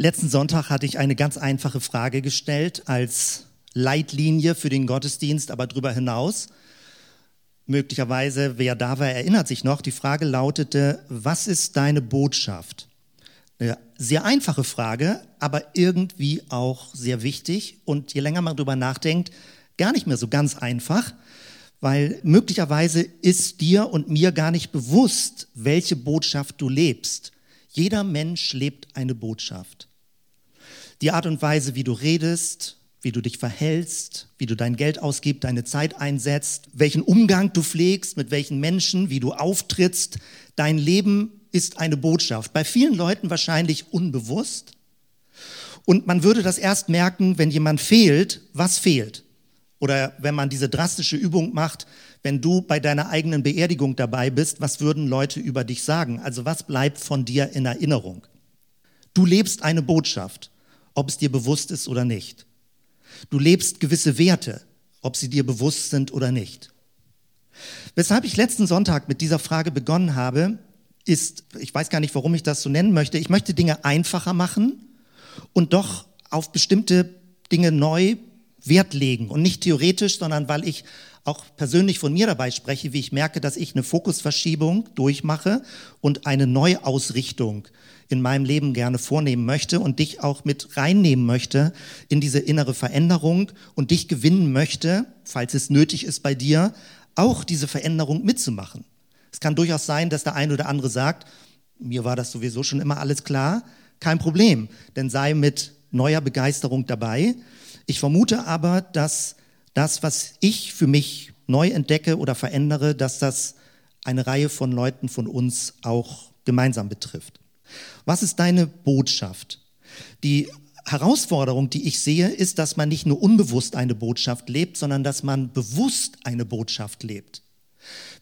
Letzten Sonntag hatte ich eine ganz einfache Frage gestellt als Leitlinie für den Gottesdienst, aber darüber hinaus. Möglicherweise, wer da war, erinnert sich noch. Die Frage lautete, was ist deine Botschaft? Eine sehr einfache Frage, aber irgendwie auch sehr wichtig und je länger man darüber nachdenkt, gar nicht mehr so ganz einfach, weil möglicherweise ist dir und mir gar nicht bewusst, welche Botschaft du lebst. Jeder Mensch lebt eine Botschaft. Die Art und Weise, wie du redest, wie du dich verhältst, wie du dein Geld ausgibst, deine Zeit einsetzt, welchen Umgang du pflegst, mit welchen Menschen, wie du auftrittst, dein Leben ist eine Botschaft. Bei vielen Leuten wahrscheinlich unbewusst. Und man würde das erst merken, wenn jemand fehlt, was fehlt. Oder wenn man diese drastische Übung macht, wenn du bei deiner eigenen Beerdigung dabei bist, was würden Leute über dich sagen? Also was bleibt von dir in Erinnerung? Du lebst eine Botschaft, ob es dir bewusst ist oder nicht. Du lebst gewisse Werte, ob sie dir bewusst sind oder nicht. Weshalb ich letzten Sonntag mit dieser Frage begonnen habe, ist, ich weiß gar nicht, warum ich das so nennen möchte, ich möchte Dinge einfacher machen und doch auf bestimmte Dinge neu Wert legen und nicht theoretisch, sondern weil ich auch persönlich von mir dabei spreche, wie ich merke, dass ich eine Fokusverschiebung durchmache und eine Neuausrichtung in meinem Leben gerne vornehmen möchte und dich auch mit reinnehmen möchte in diese innere Veränderung und dich gewinnen möchte, falls es nötig ist bei dir, auch diese Veränderung mitzumachen. Es kann durchaus sein, dass der eine oder andere sagt, mir war das sowieso schon immer alles klar, kein Problem, denn sei mit neuer Begeisterung dabei. Ich vermute aber, dass das, was ich für mich neu entdecke oder verändere, dass das eine Reihe von Leuten von uns auch gemeinsam betrifft. Was ist deine Botschaft? Die Herausforderung, die ich sehe, ist, dass man nicht nur unbewusst eine Botschaft lebt, sondern dass man bewusst eine Botschaft lebt.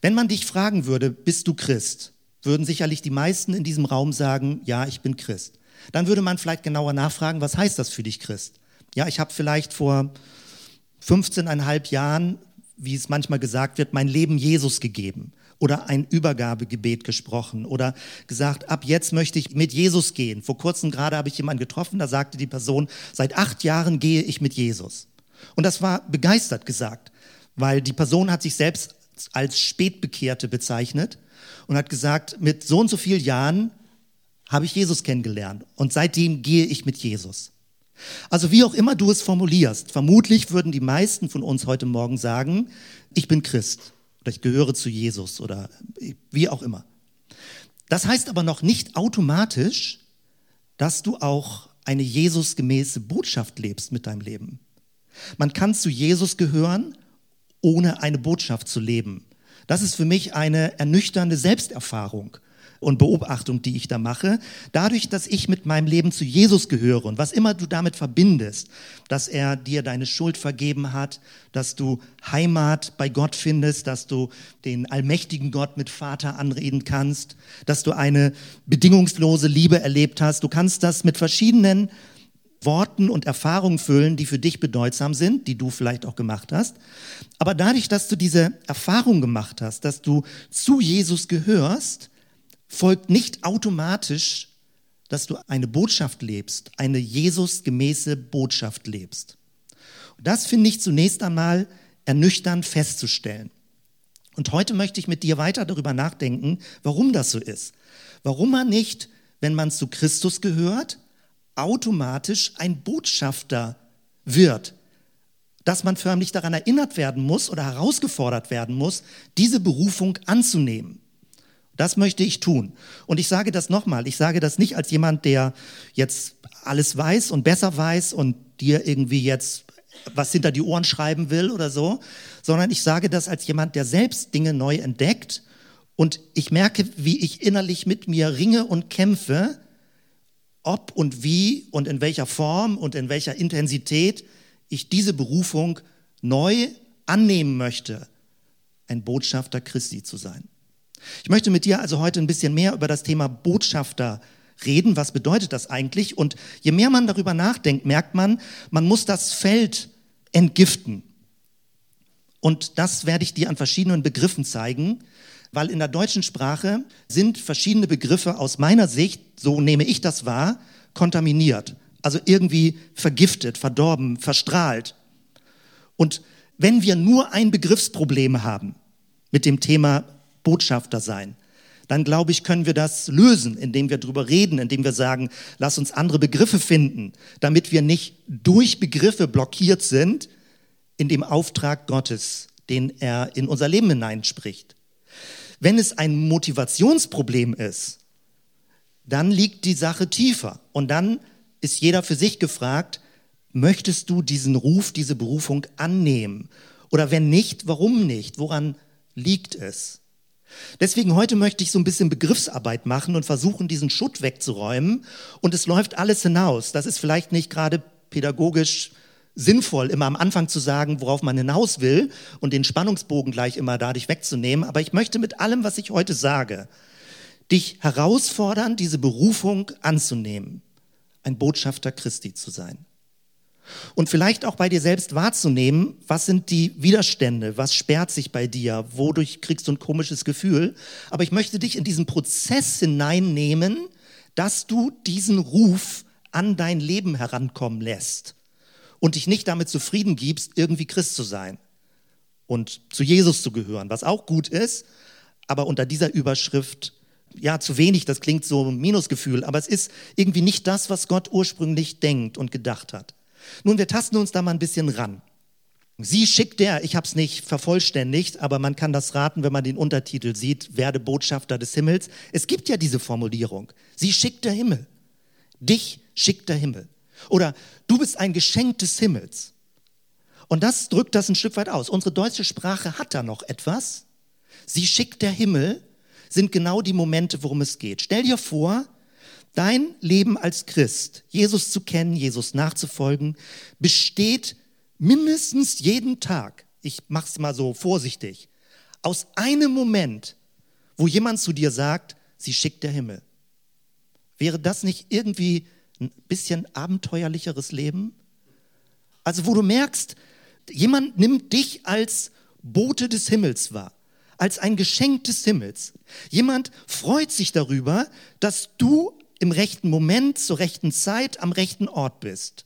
Wenn man dich fragen würde, bist du Christ, würden sicherlich die meisten in diesem Raum sagen, ja, ich bin Christ. Dann würde man vielleicht genauer nachfragen, was heißt das für dich Christ? Ja, ich habe vielleicht vor 15,5 Jahren, wie es manchmal gesagt wird, mein Leben Jesus gegeben oder ein Übergabegebet gesprochen oder gesagt, ab jetzt möchte ich mit Jesus gehen. Vor kurzem gerade habe ich jemanden getroffen, da sagte die Person, seit acht Jahren gehe ich mit Jesus. Und das war begeistert gesagt, weil die Person hat sich selbst als Spätbekehrte bezeichnet und hat gesagt, mit so und so vielen Jahren habe ich Jesus kennengelernt und seitdem gehe ich mit Jesus. Also wie auch immer du es formulierst, vermutlich würden die meisten von uns heute Morgen sagen, ich bin Christ oder ich gehöre zu Jesus oder wie auch immer. Das heißt aber noch nicht automatisch, dass du auch eine Jesusgemäße Botschaft lebst mit deinem Leben. Man kann zu Jesus gehören, ohne eine Botschaft zu leben. Das ist für mich eine ernüchternde Selbsterfahrung und Beobachtung, die ich da mache, dadurch, dass ich mit meinem Leben zu Jesus gehöre und was immer du damit verbindest, dass er dir deine Schuld vergeben hat, dass du Heimat bei Gott findest, dass du den allmächtigen Gott mit Vater anreden kannst, dass du eine bedingungslose Liebe erlebt hast. Du kannst das mit verschiedenen Worten und Erfahrungen füllen, die für dich bedeutsam sind, die du vielleicht auch gemacht hast. Aber dadurch, dass du diese Erfahrung gemacht hast, dass du zu Jesus gehörst, folgt nicht automatisch, dass du eine Botschaft lebst, eine Jesusgemäße Botschaft lebst. Und das finde ich zunächst einmal ernüchternd festzustellen. Und heute möchte ich mit dir weiter darüber nachdenken, warum das so ist. Warum man nicht, wenn man zu Christus gehört, automatisch ein Botschafter wird. Dass man förmlich daran erinnert werden muss oder herausgefordert werden muss, diese Berufung anzunehmen. Das möchte ich tun. Und ich sage das nochmal, ich sage das nicht als jemand, der jetzt alles weiß und besser weiß und dir irgendwie jetzt was hinter die Ohren schreiben will oder so, sondern ich sage das als jemand, der selbst Dinge neu entdeckt und ich merke, wie ich innerlich mit mir ringe und kämpfe, ob und wie und in welcher Form und in welcher Intensität ich diese Berufung neu annehmen möchte, ein Botschafter Christi zu sein. Ich möchte mit dir also heute ein bisschen mehr über das Thema Botschafter reden. Was bedeutet das eigentlich? Und je mehr man darüber nachdenkt, merkt man, man muss das Feld entgiften. Und das werde ich dir an verschiedenen Begriffen zeigen, weil in der deutschen Sprache sind verschiedene Begriffe aus meiner Sicht, so nehme ich das wahr, kontaminiert, also irgendwie vergiftet, verdorben, verstrahlt. Und wenn wir nur ein Begriffsproblem haben mit dem Thema Botschafter sein, dann glaube ich, können wir das lösen, indem wir darüber reden, indem wir sagen, lass uns andere Begriffe finden, damit wir nicht durch Begriffe blockiert sind in dem Auftrag Gottes, den er in unser Leben hineinspricht. Wenn es ein Motivationsproblem ist, dann liegt die Sache tiefer und dann ist jeder für sich gefragt, möchtest du diesen Ruf, diese Berufung annehmen? Oder wenn nicht, warum nicht? Woran liegt es? Deswegen heute möchte ich so ein bisschen Begriffsarbeit machen und versuchen, diesen Schutt wegzuräumen. Und es läuft alles hinaus. Das ist vielleicht nicht gerade pädagogisch sinnvoll, immer am Anfang zu sagen, worauf man hinaus will und den Spannungsbogen gleich immer dadurch wegzunehmen. Aber ich möchte mit allem, was ich heute sage, dich herausfordern, diese Berufung anzunehmen, ein Botschafter Christi zu sein. Und vielleicht auch bei dir selbst wahrzunehmen, was sind die Widerstände, was sperrt sich bei dir, wodurch kriegst du ein komisches Gefühl. Aber ich möchte dich in diesen Prozess hineinnehmen, dass du diesen Ruf an dein Leben herankommen lässt und dich nicht damit zufrieden gibst, irgendwie Christ zu sein und zu Jesus zu gehören, was auch gut ist, aber unter dieser Überschrift ja, zu wenig, das klingt so ein Minusgefühl, aber es ist irgendwie nicht das, was Gott ursprünglich denkt und gedacht hat. Nun, wir tasten uns da mal ein bisschen ran. Sie schickt der, ich habe es nicht vervollständigt, aber man kann das raten, wenn man den Untertitel sieht, werde Botschafter des Himmels. Es gibt ja diese Formulierung. Sie schickt der Himmel. Dich schickt der Himmel. Oder du bist ein Geschenk des Himmels. Und das drückt das ein Stück weit aus. Unsere deutsche Sprache hat da noch etwas. Sie schickt der Himmel sind genau die Momente, worum es geht. Stell dir vor, Dein Leben als Christ, Jesus zu kennen, Jesus nachzufolgen, besteht mindestens jeden Tag, ich mache es mal so vorsichtig, aus einem Moment, wo jemand zu dir sagt, sie schickt der Himmel. Wäre das nicht irgendwie ein bisschen abenteuerlicheres Leben? Also wo du merkst, jemand nimmt dich als Bote des Himmels wahr, als ein Geschenk des Himmels. Jemand freut sich darüber, dass du im rechten Moment, zur rechten Zeit, am rechten Ort bist.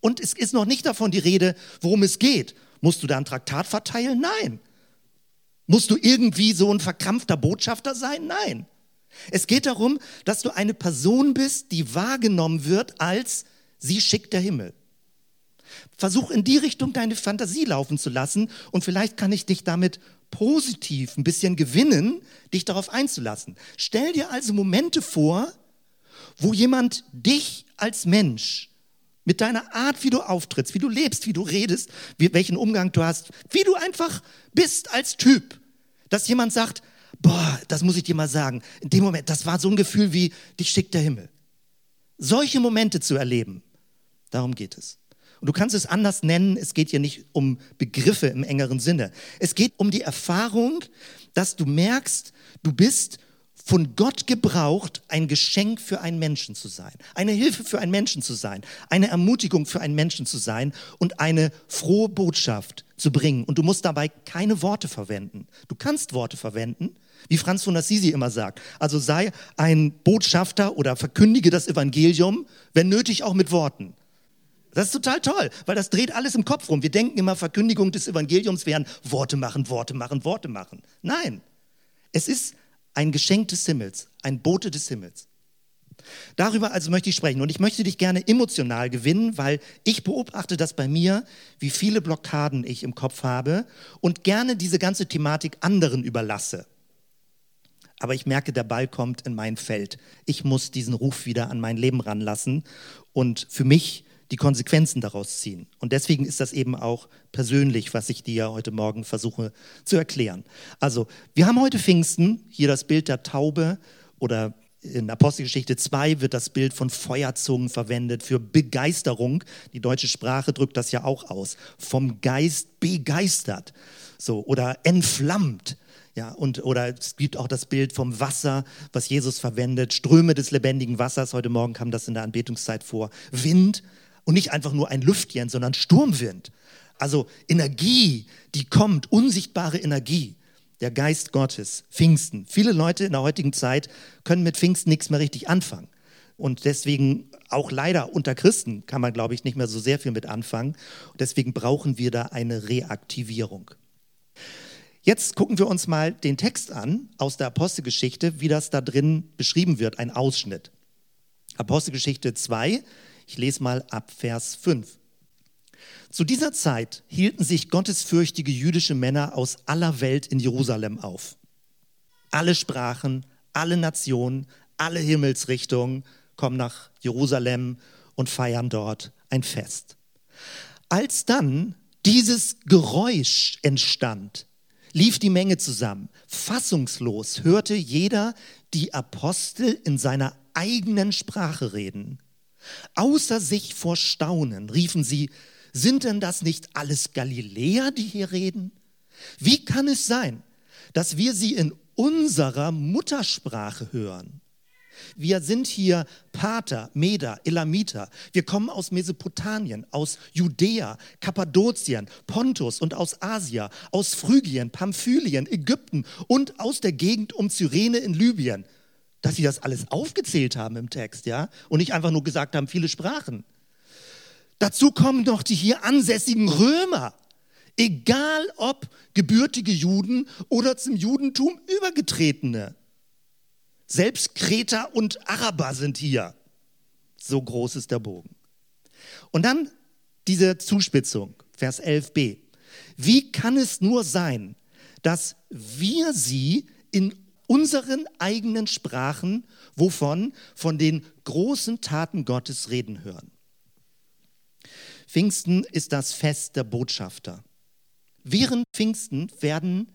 Und es ist noch nicht davon die Rede, worum es geht. Musst du da ein Traktat verteilen? Nein. Musst du irgendwie so ein verkrampfter Botschafter sein? Nein. Es geht darum, dass du eine Person bist, die wahrgenommen wird als sie schickt der Himmel. Versuch in die Richtung deine Fantasie laufen zu lassen und vielleicht kann ich dich damit positiv ein bisschen gewinnen, dich darauf einzulassen. Stell dir also Momente vor, wo jemand dich als Mensch mit deiner Art, wie du auftrittst, wie du lebst, wie du redest, wie, welchen Umgang du hast, wie du einfach bist als Typ, dass jemand sagt, boah, das muss ich dir mal sagen, in dem Moment, das war so ein Gefühl wie, dich schickt der Himmel. Solche Momente zu erleben, darum geht es. Und du kannst es anders nennen, es geht hier nicht um Begriffe im engeren Sinne. Es geht um die Erfahrung, dass du merkst, du bist von Gott gebraucht, ein Geschenk für einen Menschen zu sein, eine Hilfe für einen Menschen zu sein, eine Ermutigung für einen Menschen zu sein und eine frohe Botschaft zu bringen. Und du musst dabei keine Worte verwenden. Du kannst Worte verwenden, wie Franz von Assisi immer sagt. Also sei ein Botschafter oder verkündige das Evangelium, wenn nötig auch mit Worten. Das ist total toll, weil das dreht alles im Kopf rum. Wir denken immer, Verkündigung des Evangeliums wären Worte machen, Worte machen, Worte machen. Nein, es ist ein Geschenk des Himmels, ein Bote des Himmels. Darüber also möchte ich sprechen und ich möchte dich gerne emotional gewinnen, weil ich beobachte das bei mir, wie viele Blockaden ich im Kopf habe und gerne diese ganze Thematik anderen überlasse. Aber ich merke, der Ball kommt in mein Feld. Ich muss diesen Ruf wieder an mein Leben ranlassen und für mich die Konsequenzen daraus ziehen. Und deswegen ist das eben auch persönlich, was ich dir heute Morgen versuche zu erklären. Also, wir haben heute Pfingsten, hier das Bild der Taube oder in Apostelgeschichte 2 wird das Bild von Feuerzungen verwendet für Begeisterung. Die deutsche Sprache drückt das ja auch aus. Vom Geist begeistert. So, oder entflammt. Ja, und, oder es gibt auch das Bild vom Wasser, was Jesus verwendet. Ströme des lebendigen Wassers. Heute Morgen kam das in der Anbetungszeit vor. Wind, und nicht einfach nur ein Lüftchen, sondern Sturmwind. Also Energie, die kommt, unsichtbare Energie. Der Geist Gottes, Pfingsten. Viele Leute in der heutigen Zeit können mit Pfingsten nichts mehr richtig anfangen. Und deswegen auch leider unter Christen kann man, glaube ich, nicht mehr so sehr viel mit anfangen. Und deswegen brauchen wir da eine Reaktivierung. Jetzt gucken wir uns mal den Text an aus der Apostelgeschichte, wie das da drin beschrieben wird, ein Ausschnitt. Apostelgeschichte 2, ich lese mal ab Vers 5. Zu dieser Zeit hielten sich gottesfürchtige jüdische Männer aus aller Welt in Jerusalem auf. Alle Sprachen, alle Nationen, alle Himmelsrichtungen kommen nach Jerusalem und feiern dort ein Fest. Als dann dieses Geräusch entstand, lief die Menge zusammen. Fassungslos hörte jeder die Apostel in seiner eigenen Sprache reden. Außer sich vor Staunen riefen sie, sind denn das nicht alles Galiläer, die hier reden? Wie kann es sein, dass wir sie in unserer Muttersprache hören? Wir sind hier Pater, Meder, Elamiter. Wir kommen aus Mesopotamien, aus Judäa, Kappadokien, Pontus und aus Asia, aus Phrygien, Pamphylien, Ägypten und aus der Gegend um Cyrene in Libyen. Dass sie das alles aufgezählt haben im Text, ja? Und nicht einfach nur gesagt haben, viele Sprachen. Dazu kommen noch die hier ansässigen Römer. Egal ob gebürtige Juden oder zum Judentum übergetretene. Selbst Kreter und Araber sind hier. So groß ist der Bogen. Und dann diese Zuspitzung, Vers 11b. Wie kann es nur sein, dass wir sie in unseren eigenen Sprachen, wovon? Von den großen Taten Gottes reden hören. Pfingsten ist das Fest der Botschafter. Während Pfingsten werden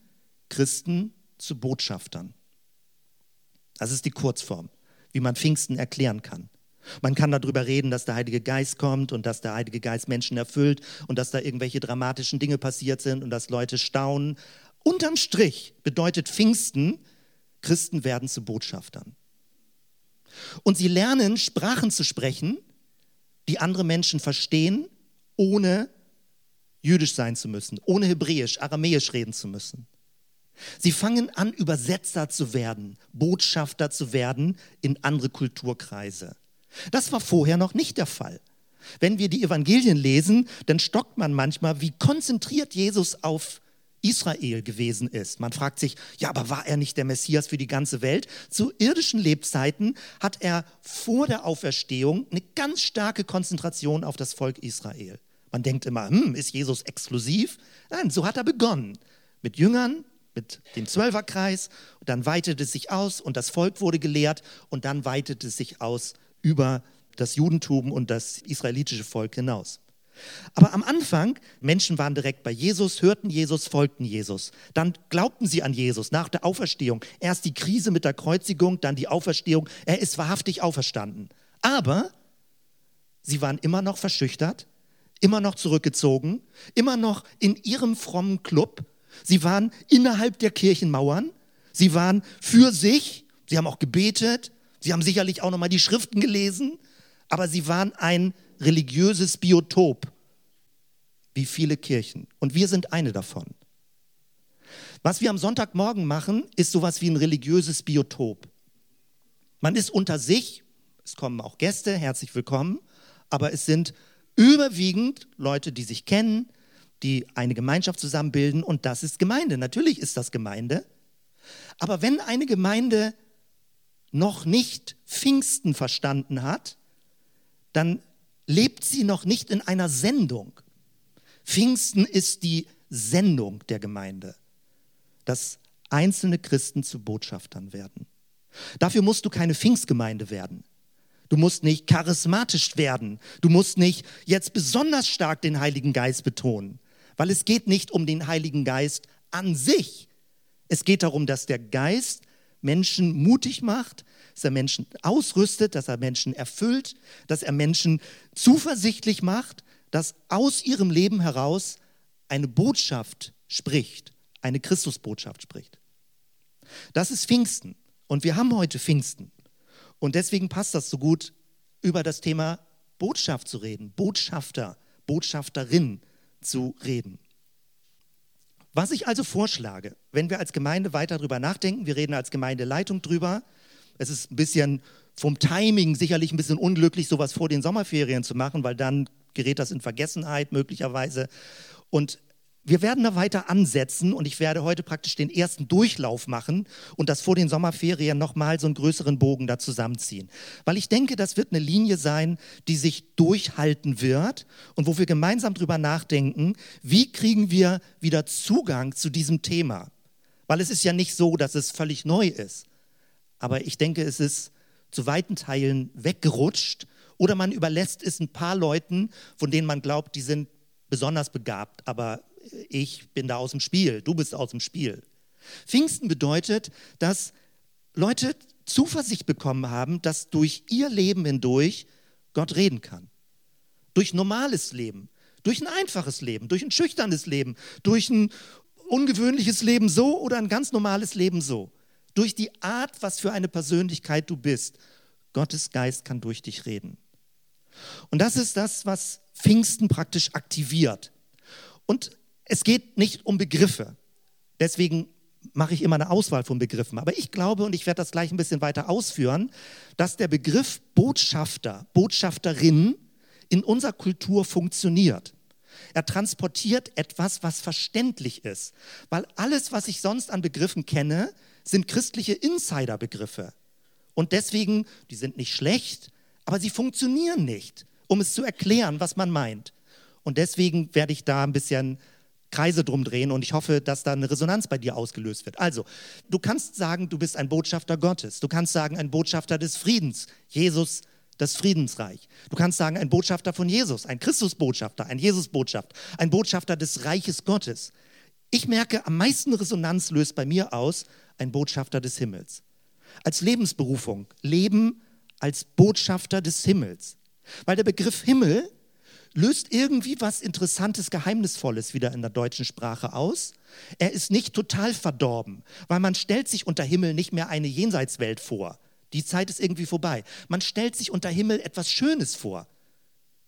Christen zu Botschaftern. Das ist die Kurzform, wie man Pfingsten erklären kann. Man kann darüber reden, dass der Heilige Geist kommt und dass der Heilige Geist Menschen erfüllt und dass da irgendwelche dramatischen Dinge passiert sind und dass Leute staunen. Unterm Strich bedeutet Pfingsten, Christen werden zu Botschaftern. Und sie lernen, Sprachen zu sprechen, die andere Menschen verstehen, ohne jüdisch sein zu müssen, ohne hebräisch, aramäisch reden zu müssen. Sie fangen an, Übersetzer zu werden, Botschafter zu werden in andere Kulturkreise. Das war vorher noch nicht der Fall. Wenn wir die Evangelien lesen, dann stockt man manchmal, wie konzentriert Jesus auf Israel gewesen ist. Man fragt sich, ja, aber war er nicht der Messias für die ganze Welt? Zu irdischen Lebzeiten hat er vor der Auferstehung eine ganz starke Konzentration auf das Volk Israel. Man denkt immer, hm, ist Jesus exklusiv? Nein, so hat er begonnen. Mit Jüngern, mit dem Zwölferkreis, und dann weitete es sich aus und das Volk wurde gelehrt und dann weitete es sich aus über das Judentum und das israelitische Volk hinaus. Aber am Anfang, Menschen waren direkt bei Jesus, hörten Jesus, folgten Jesus. Dann glaubten sie an Jesus nach der Auferstehung. Erst die Krise mit der Kreuzigung, dann die Auferstehung. Er ist wahrhaftig auferstanden. Aber sie waren immer noch verschüchtert, immer noch zurückgezogen, immer noch in ihrem frommen Club Sie waren innerhalb der Kirchenmauern. Sie waren für sich. Sie haben auch gebetet. Sie haben sicherlich auch nochmal die Schriften gelesen. Aber sie waren ein religiöses Biotop, wie viele Kirchen. Und wir sind eine davon. Was wir am Sonntagmorgen machen, ist sowas wie ein religiöses Biotop. Man ist unter sich, es kommen auch Gäste, herzlich willkommen, aber es sind überwiegend Leute, die sich kennen, die eine Gemeinschaft zusammenbilden und das ist Gemeinde. Natürlich ist das Gemeinde. Aber wenn eine Gemeinde noch nicht Pfingsten verstanden hat, dann lebt sie noch nicht in einer Sendung. Pfingsten ist die Sendung der Gemeinde, dass einzelne Christen zu Botschaftern werden. Dafür musst du keine Pfingstgemeinde werden. Du musst nicht charismatisch werden. Du musst nicht jetzt besonders stark den Heiligen Geist betonen. Weil es geht nicht um den Heiligen Geist an sich. Es geht darum, dass der Geist Menschen mutig macht, dass er Menschen ausrüstet, dass er Menschen erfüllt, dass er Menschen zuversichtlich macht, dass aus ihrem Leben heraus eine Botschaft spricht, eine Christusbotschaft spricht. Das ist Pfingsten. Und wir haben heute Pfingsten. Und deswegen passt das so gut, über das Thema Botschaft zu reden, Botschafter, Botschafterin, zu reden. Was ich also vorschlage, wenn wir als Gemeinde weiter darüber nachdenken, wir reden als Gemeindeleitung drüber, es ist ein bisschen vom Timing sicherlich ein bisschen unglücklich, sowas vor den Sommerferien zu machen, weil dann gerät das in Vergessenheit möglicherweise. Und wir werden da weiter ansetzen und ich werde heute praktisch den ersten Durchlauf machen und das vor den Sommerferien nochmal so einen größeren Bogen da zusammenziehen. Weil ich denke, das wird eine Linie sein, die sich durchhalten wird und wo wir gemeinsam drüber nachdenken, wie kriegen wir wieder Zugang zu diesem Thema. Weil es ist ja nicht so, dass es völlig neu ist. Aber ich denke, es ist zu weiten Teilen weggerutscht oder man überlässt es ein paar Leuten, von denen man glaubt, die sind besonders begabt, aber ich bin da aus dem Spiel, du bist aus dem Spiel. Pfingsten bedeutet, dass Leute Zuversicht bekommen haben, dass durch ihr Leben hindurch Gott reden kann. Durch normales Leben, durch ein einfaches Leben, durch ein schüchternes Leben, durch ein ungewöhnliches Leben so oder ein ganz normales Leben so. Durch die Art, was für eine Persönlichkeit du bist. Gottes Geist kann durch dich reden. Und das ist das, was Pfingsten praktisch aktiviert. Und es geht nicht um Begriffe. Deswegen mache ich immer eine Auswahl von Begriffen. Aber ich glaube, und ich werde das gleich ein bisschen weiter ausführen, dass der Begriff Botschafter, Botschafterin in unserer Kultur funktioniert. Er transportiert etwas, was verständlich ist. Weil alles, was ich sonst an Begriffen kenne, sind christliche Insiderbegriffe. Und deswegen, die sind nicht schlecht, aber sie funktionieren nicht, um es zu erklären, was man meint. Und deswegen werde ich da ein bisschen Kreise drum drehen und ich hoffe, dass da eine Resonanz bei dir ausgelöst wird. Also, du kannst sagen, du bist ein Botschafter Gottes. Du kannst sagen, ein Botschafter des Friedens. Jesus, das Friedensreich. Du kannst sagen, ein Botschafter von Jesus, ein Christusbotschafter, ein Jesusbotschaft, ein Botschafter des Reiches Gottes. Ich merke, am meisten Resonanz löst bei mir aus ein Botschafter des Himmels. Als Lebensberufung, Leben als Botschafter des Himmels. Weil der Begriff Himmel löst irgendwie was Interessantes, Geheimnisvolles wieder in der deutschen Sprache aus. Er ist nicht total verdorben, weil man stellt sich unter Himmel nicht mehr eine Jenseitswelt vor. Die Zeit ist irgendwie vorbei. Man stellt sich unter Himmel etwas Schönes vor.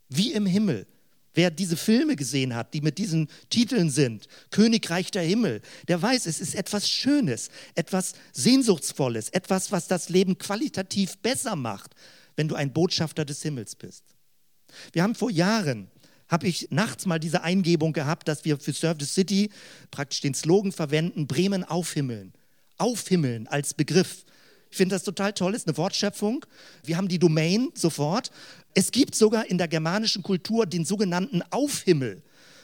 Wie im Himmel. Wer diese Filme gesehen hat, die mit diesen Titeln sind, Königreich der Himmel, der weiß, es ist etwas Schönes, etwas Sehnsuchtsvolles, etwas, was das Leben qualitativ besser macht, wenn du ein Botschafter des Himmels bist. Wir haben vor Jahren, habe ich nachts mal diese Eingebung gehabt, dass wir für Serve the City praktisch den Slogan verwenden, Bremen aufhimmeln. Aufhimmeln als Begriff. Ich finde das total toll, ist eine Wortschöpfung. Wir haben die Domain sofort. Es gibt sogar in der germanischen Kultur den sogenannten Aufhimmel.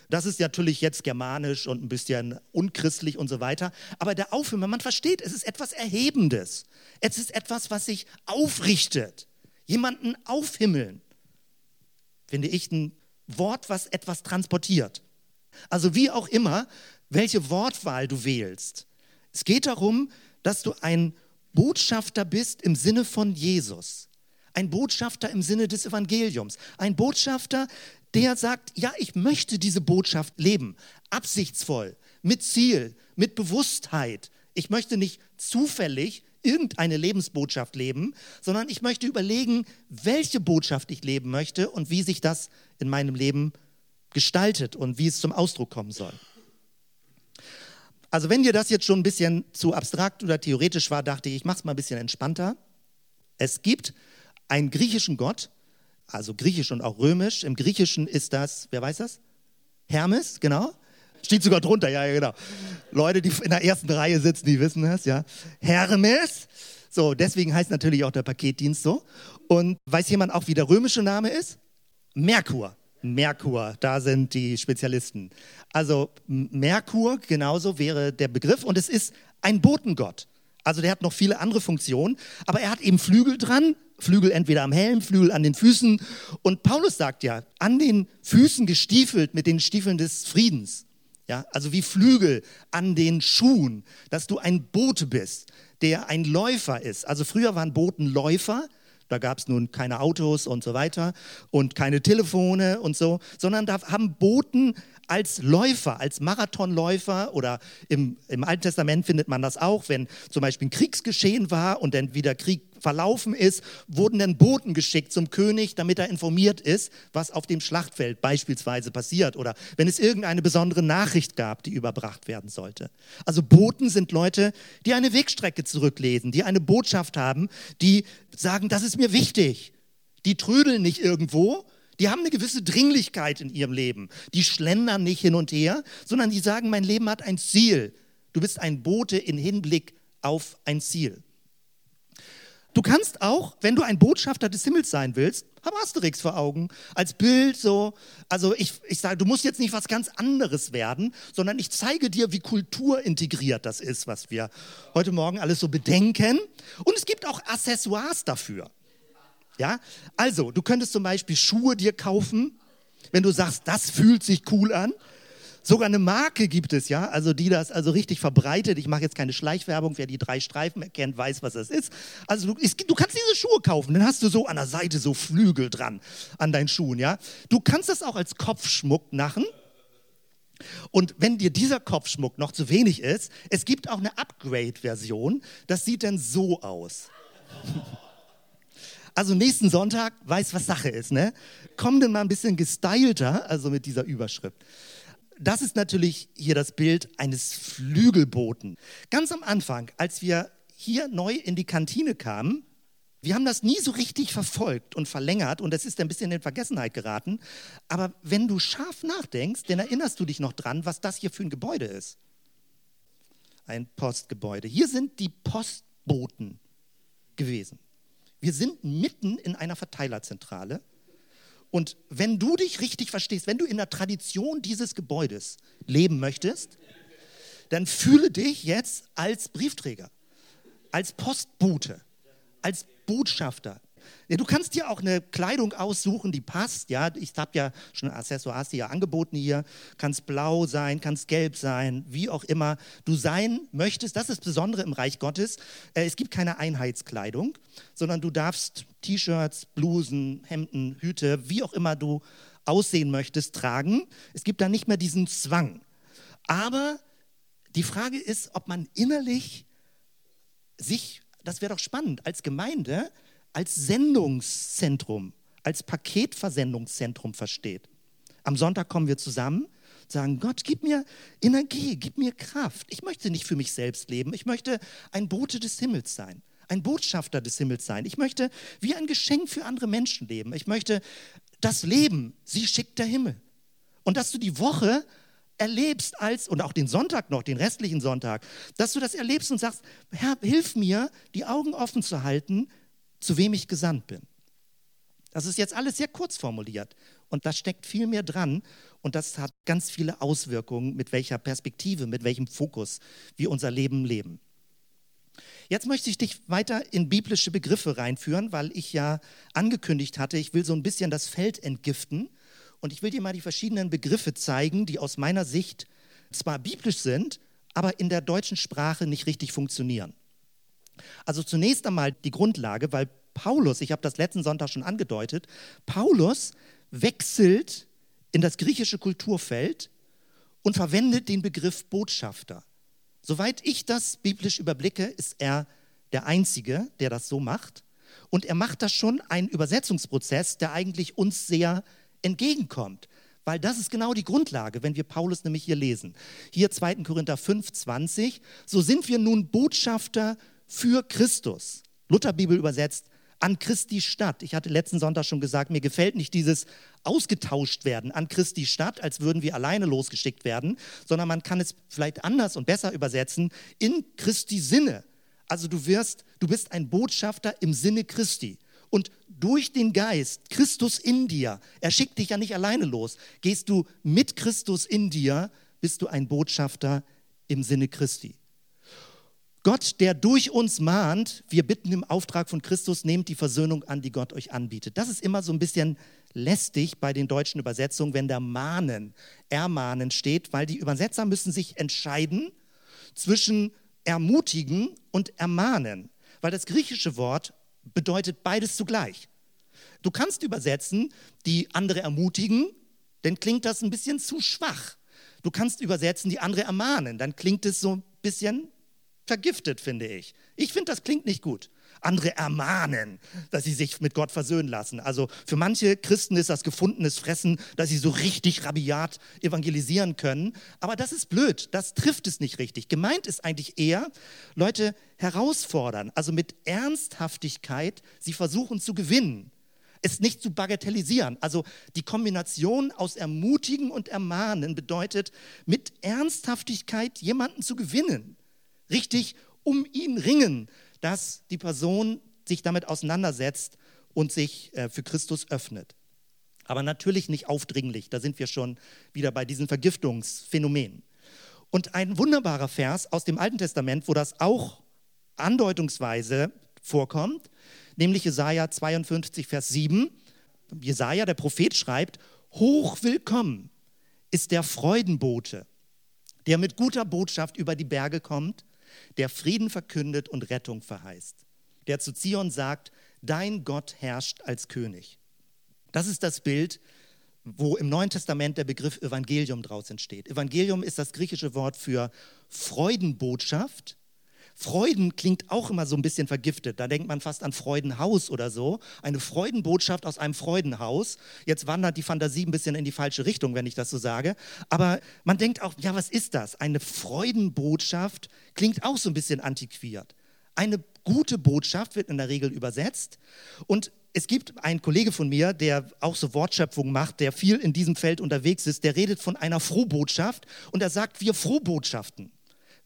Das ist natürlich jetzt germanisch und ein bisschen unchristlich und so weiter. Aber der Aufhimmel, man versteht, es ist etwas Erhebendes. Es ist etwas, was sich aufrichtet. Jemanden aufhimmeln finde ich ein Wort, was etwas transportiert. Also wie auch immer, welche Wortwahl du wählst. Es geht darum, dass du ein Botschafter bist im Sinne von Jesus. Ein Botschafter im Sinne des Evangeliums. Ein Botschafter, der sagt, ja, ich möchte diese Botschaft leben. Absichtsvoll, mit Ziel, mit Bewusstheit. Ich möchte nicht zufällig irgendeine Lebensbotschaft leben, sondern ich möchte überlegen, welche Botschaft ich leben möchte und wie sich das in meinem Leben gestaltet und wie es zum Ausdruck kommen soll. Also wenn dir das jetzt schon ein bisschen zu abstrakt oder theoretisch war, dachte ich, ich mache es mal ein bisschen entspannter. Es gibt einen griechischen Gott, also griechisch und auch römisch. Im Griechischen ist das, wer weiß das? Hermes, genau. Steht sogar drunter, ja, ja, genau. Leute, die in der ersten Reihe sitzen, die wissen das, ja. Hermes. So, deswegen heißt natürlich auch der Paketdienst so. Und weiß jemand auch, wie der römische Name ist? Merkur. Merkur, da sind die Spezialisten. Also Merkur genauso wäre der Begriff und es ist ein Botengott. Also der hat noch viele andere Funktionen, aber er hat eben Flügel dran, Flügel entweder am Helm, Flügel an den Füßen. Und Paulus sagt ja, an den Füßen gestiefelt mit den Stiefeln des Friedens. Ja, also wie Flügel an den Schuhen, dass du ein Bote bist, der ein Läufer ist. Also früher waren Boten Läufer, da gab es nun keine Autos und so weiter und keine Telefone und so, sondern da haben Boten als Läufer, als Marathonläufer oder im, im Alten Testament findet man das auch, wenn zum Beispiel ein Kriegsgeschehen war und dann wieder Krieg verlaufen ist, wurden dann Boten geschickt zum König, damit er informiert ist, was auf dem Schlachtfeld beispielsweise passiert oder wenn es irgendeine besondere Nachricht gab, die überbracht werden sollte. Also Boten sind Leute, die eine Wegstrecke zurücklesen, die eine Botschaft haben, die sagen, das ist mir wichtig. Die trödeln nicht irgendwo, die haben eine gewisse Dringlichkeit in ihrem Leben. Die schlendern nicht hin und her, sondern die sagen, mein Leben hat ein Ziel. Du bist ein Bote in Hinblick auf ein Ziel. Du kannst auch, wenn du ein Botschafter des Himmels sein willst, hab Asterix vor Augen, als Bild so. Also ich, ich sage, du musst jetzt nicht was ganz anderes werden, sondern ich zeige dir, wie kulturintegriert das ist, was wir heute Morgen alles so bedenken. Und es gibt auch Accessoires dafür. Ja, also du könntest zum Beispiel Schuhe dir kaufen, wenn du sagst, das fühlt sich cool an. Sogar eine Marke gibt es, ja, also die das also richtig verbreitet. Ich mache jetzt keine Schleichwerbung, wer die drei Streifen erkennt, weiß, was das ist. Also du, du kannst diese Schuhe kaufen, dann hast du so an der Seite so Flügel dran an deinen Schuhen, ja. Du kannst das auch als Kopfschmuck machen. Und wenn dir dieser Kopfschmuck noch zu wenig ist, es gibt auch eine Upgrade-Version. Das sieht dann so aus. Also nächsten Sonntag weiß, was Sache ist, ne? Komm denn mal ein bisschen gestylter, also mit dieser Überschrift. Das ist natürlich hier das Bild eines Flügelboten. Ganz am Anfang, als wir hier neu in die Kantine kamen, wir haben das nie so richtig verfolgt und verlängert und es ist ein bisschen in Vergessenheit geraten. Aber wenn du scharf nachdenkst, dann erinnerst du dich noch dran, was das hier für ein Gebäude ist. Ein Postgebäude. Hier sind die Postboten gewesen. Wir sind mitten in einer Verteilerzentrale und wenn du dich richtig verstehst, wenn du in der Tradition dieses Gebäudes leben möchtest, dann fühle dich jetzt als Briefträger, als Postbote, als Botschafter, ja, du kannst dir auch eine Kleidung aussuchen, die passt. Ja, ich habe ja schon Accessoires dir angeboten hier. Kannst blau sein, kannst gelb sein, wie auch immer du sein möchtest. Das ist das Besondere im Reich Gottes. Äh, es gibt keine Einheitskleidung, sondern du darfst T-Shirts, Blusen, Hemden, Hüte, wie auch immer du aussehen möchtest, tragen. Es gibt da nicht mehr diesen Zwang. Aber die Frage ist, ob man innerlich sich, das wäre doch spannend, als Gemeinde als Sendungszentrum, als Paketversendungszentrum versteht. Am Sonntag kommen wir zusammen, sagen, Gott, gib mir Energie, gib mir Kraft. Ich möchte nicht für mich selbst leben, ich möchte ein Bote des Himmels sein, ein Botschafter des Himmels sein. Ich möchte wie ein Geschenk für andere Menschen leben. Ich möchte das Leben, sie schickt der Himmel. Und dass du die Woche erlebst als, und auch den Sonntag noch, den restlichen Sonntag, dass du das erlebst und sagst, Herr, hilf mir, die Augen offen zu halten zu wem ich gesandt bin. Das ist jetzt alles sehr kurz formuliert und da steckt viel mehr dran und das hat ganz viele Auswirkungen, mit welcher Perspektive, mit welchem Fokus wir unser Leben leben. Jetzt möchte ich dich weiter in biblische Begriffe reinführen, weil ich ja angekündigt hatte, ich will so ein bisschen das Feld entgiften und ich will dir mal die verschiedenen Begriffe zeigen, die aus meiner Sicht zwar biblisch sind, aber in der deutschen Sprache nicht richtig funktionieren. Also zunächst einmal die Grundlage, weil Paulus, ich habe das letzten Sonntag schon angedeutet, Paulus wechselt in das griechische Kulturfeld und verwendet den Begriff Botschafter. Soweit ich das biblisch überblicke, ist er der Einzige, der das so macht. Und er macht das schon einen Übersetzungsprozess, der eigentlich uns sehr entgegenkommt. Weil das ist genau die Grundlage, wenn wir Paulus nämlich hier lesen. Hier 2. Korinther 5, 20. So sind wir nun Botschafter für Christus. Lutherbibel übersetzt, an Christi Stadt. Ich hatte letzten Sonntag schon gesagt, mir gefällt nicht dieses ausgetauscht werden an Christi Stadt, als würden wir alleine losgeschickt werden, sondern man kann es vielleicht anders und besser übersetzen, in Christi Sinne. Also du wirst, du bist ein Botschafter im Sinne Christi. Und durch den Geist, Christus in dir, er schickt dich ja nicht alleine los, gehst du mit Christus in dir, bist du ein Botschafter im Sinne Christi. Gott, der durch uns mahnt, wir bitten im Auftrag von Christus, nehmt die Versöhnung an, die Gott euch anbietet. Das ist immer so ein bisschen lästig bei den deutschen Übersetzungen, wenn da mahnen, ermahnen steht, weil die Übersetzer müssen sich entscheiden zwischen ermutigen und ermahnen, weil das griechische Wort bedeutet beides zugleich. Du kannst übersetzen, die andere ermutigen, dann klingt das ein bisschen zu schwach. Du kannst übersetzen, die andere ermahnen, dann klingt es so ein bisschen vergiftet, finde ich. Ich finde, das klingt nicht gut. andere ermahnen, dass sie sich mit Gott versöhnen lassen. Also für manche Christen ist das gefundenes Fressen, dass sie so richtig rabiat evangelisieren können. Aber das ist blöd, das trifft es nicht richtig. Gemeint ist eigentlich eher, Leute herausfordern, also mit Ernsthaftigkeit sie versuchen zu gewinnen es nicht zu bagatellisieren. Also die Kombination aus Ermutigen und Ermahnen bedeutet, mit Ernsthaftigkeit jemanden zu gewinnen. Richtig um ihn ringen, dass die Person sich damit auseinandersetzt und sich äh, für Christus öffnet. Aber natürlich nicht aufdringlich, da sind wir schon wieder bei diesen Vergiftungsphänomenen. Und ein wunderbarer Vers aus dem Alten Testament, wo das auch andeutungsweise vorkommt, nämlich Jesaja 52, Vers 7. Jesaja, der Prophet, schreibt: Hochwillkommen ist der Freudenbote, der mit guter Botschaft über die Berge kommt, der Frieden verkündet und Rettung verheißt, der zu Zion sagt: Dein Gott herrscht als König. Das ist das Bild, wo im Neuen Testament der Begriff Evangelium draus entsteht. Evangelium ist das griechische Wort für Freudenbotschaft Freuden klingt auch immer so ein bisschen vergiftet. Da denkt man fast an Freudenhaus oder so. Eine Freudenbotschaft aus einem Freudenhaus. Jetzt wandert die Fantasie ein bisschen in die falsche Richtung, wenn ich das so sage. Aber man denkt auch, ja, was ist das? Eine Freudenbotschaft klingt auch so ein bisschen antiquiert. Eine gute Botschaft wird in der Regel übersetzt. Und es gibt einen Kollege von mir, der auch so Wortschöpfung macht, der viel in diesem Feld unterwegs ist, der redet von einer Frohbotschaft und er sagt, wir Frohbotschaften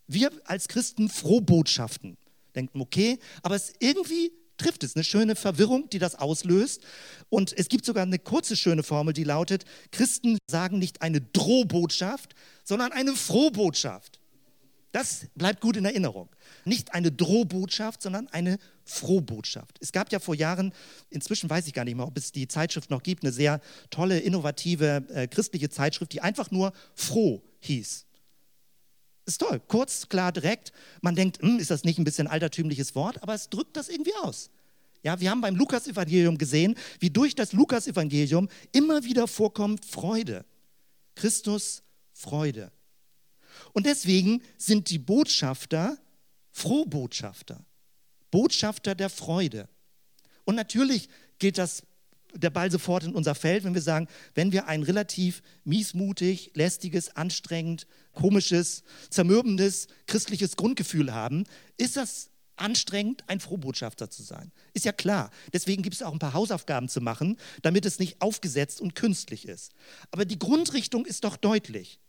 wir als Christen Frohbotschaften. Denken, okay, aber es irgendwie trifft es, eine schöne Verwirrung, die das auslöst. Und es gibt sogar eine kurze, schöne Formel, die lautet, Christen sagen nicht eine Drohbotschaft, sondern eine Frohbotschaft. Das bleibt gut in Erinnerung. Nicht eine Drohbotschaft, sondern eine Frohbotschaft. Es gab ja vor Jahren, inzwischen weiß ich gar nicht mehr, ob es die Zeitschrift noch gibt, eine sehr tolle, innovative äh, christliche Zeitschrift, die einfach nur froh hieß. Ist toll, kurz, klar, direkt. Man denkt, hm, ist das nicht ein bisschen altertümliches Wort, aber es drückt das irgendwie aus. Ja, wir haben beim Lukas-Evangelium gesehen, wie durch das Lukas-Evangelium immer wieder vorkommt Freude. Christus Freude. Und deswegen sind die Botschafter Frohbotschafter, Botschafter der Freude. Und natürlich gilt das der Ball sofort in unser Feld, wenn wir sagen, wenn wir ein relativ miesmutig, lästiges, anstrengend, komisches, zermürbendes christliches Grundgefühl haben, ist das anstrengend, ein Frohbotschafter zu sein. Ist ja klar. Deswegen gibt es auch ein paar Hausaufgaben zu machen, damit es nicht aufgesetzt und künstlich ist. Aber die Grundrichtung ist doch deutlich.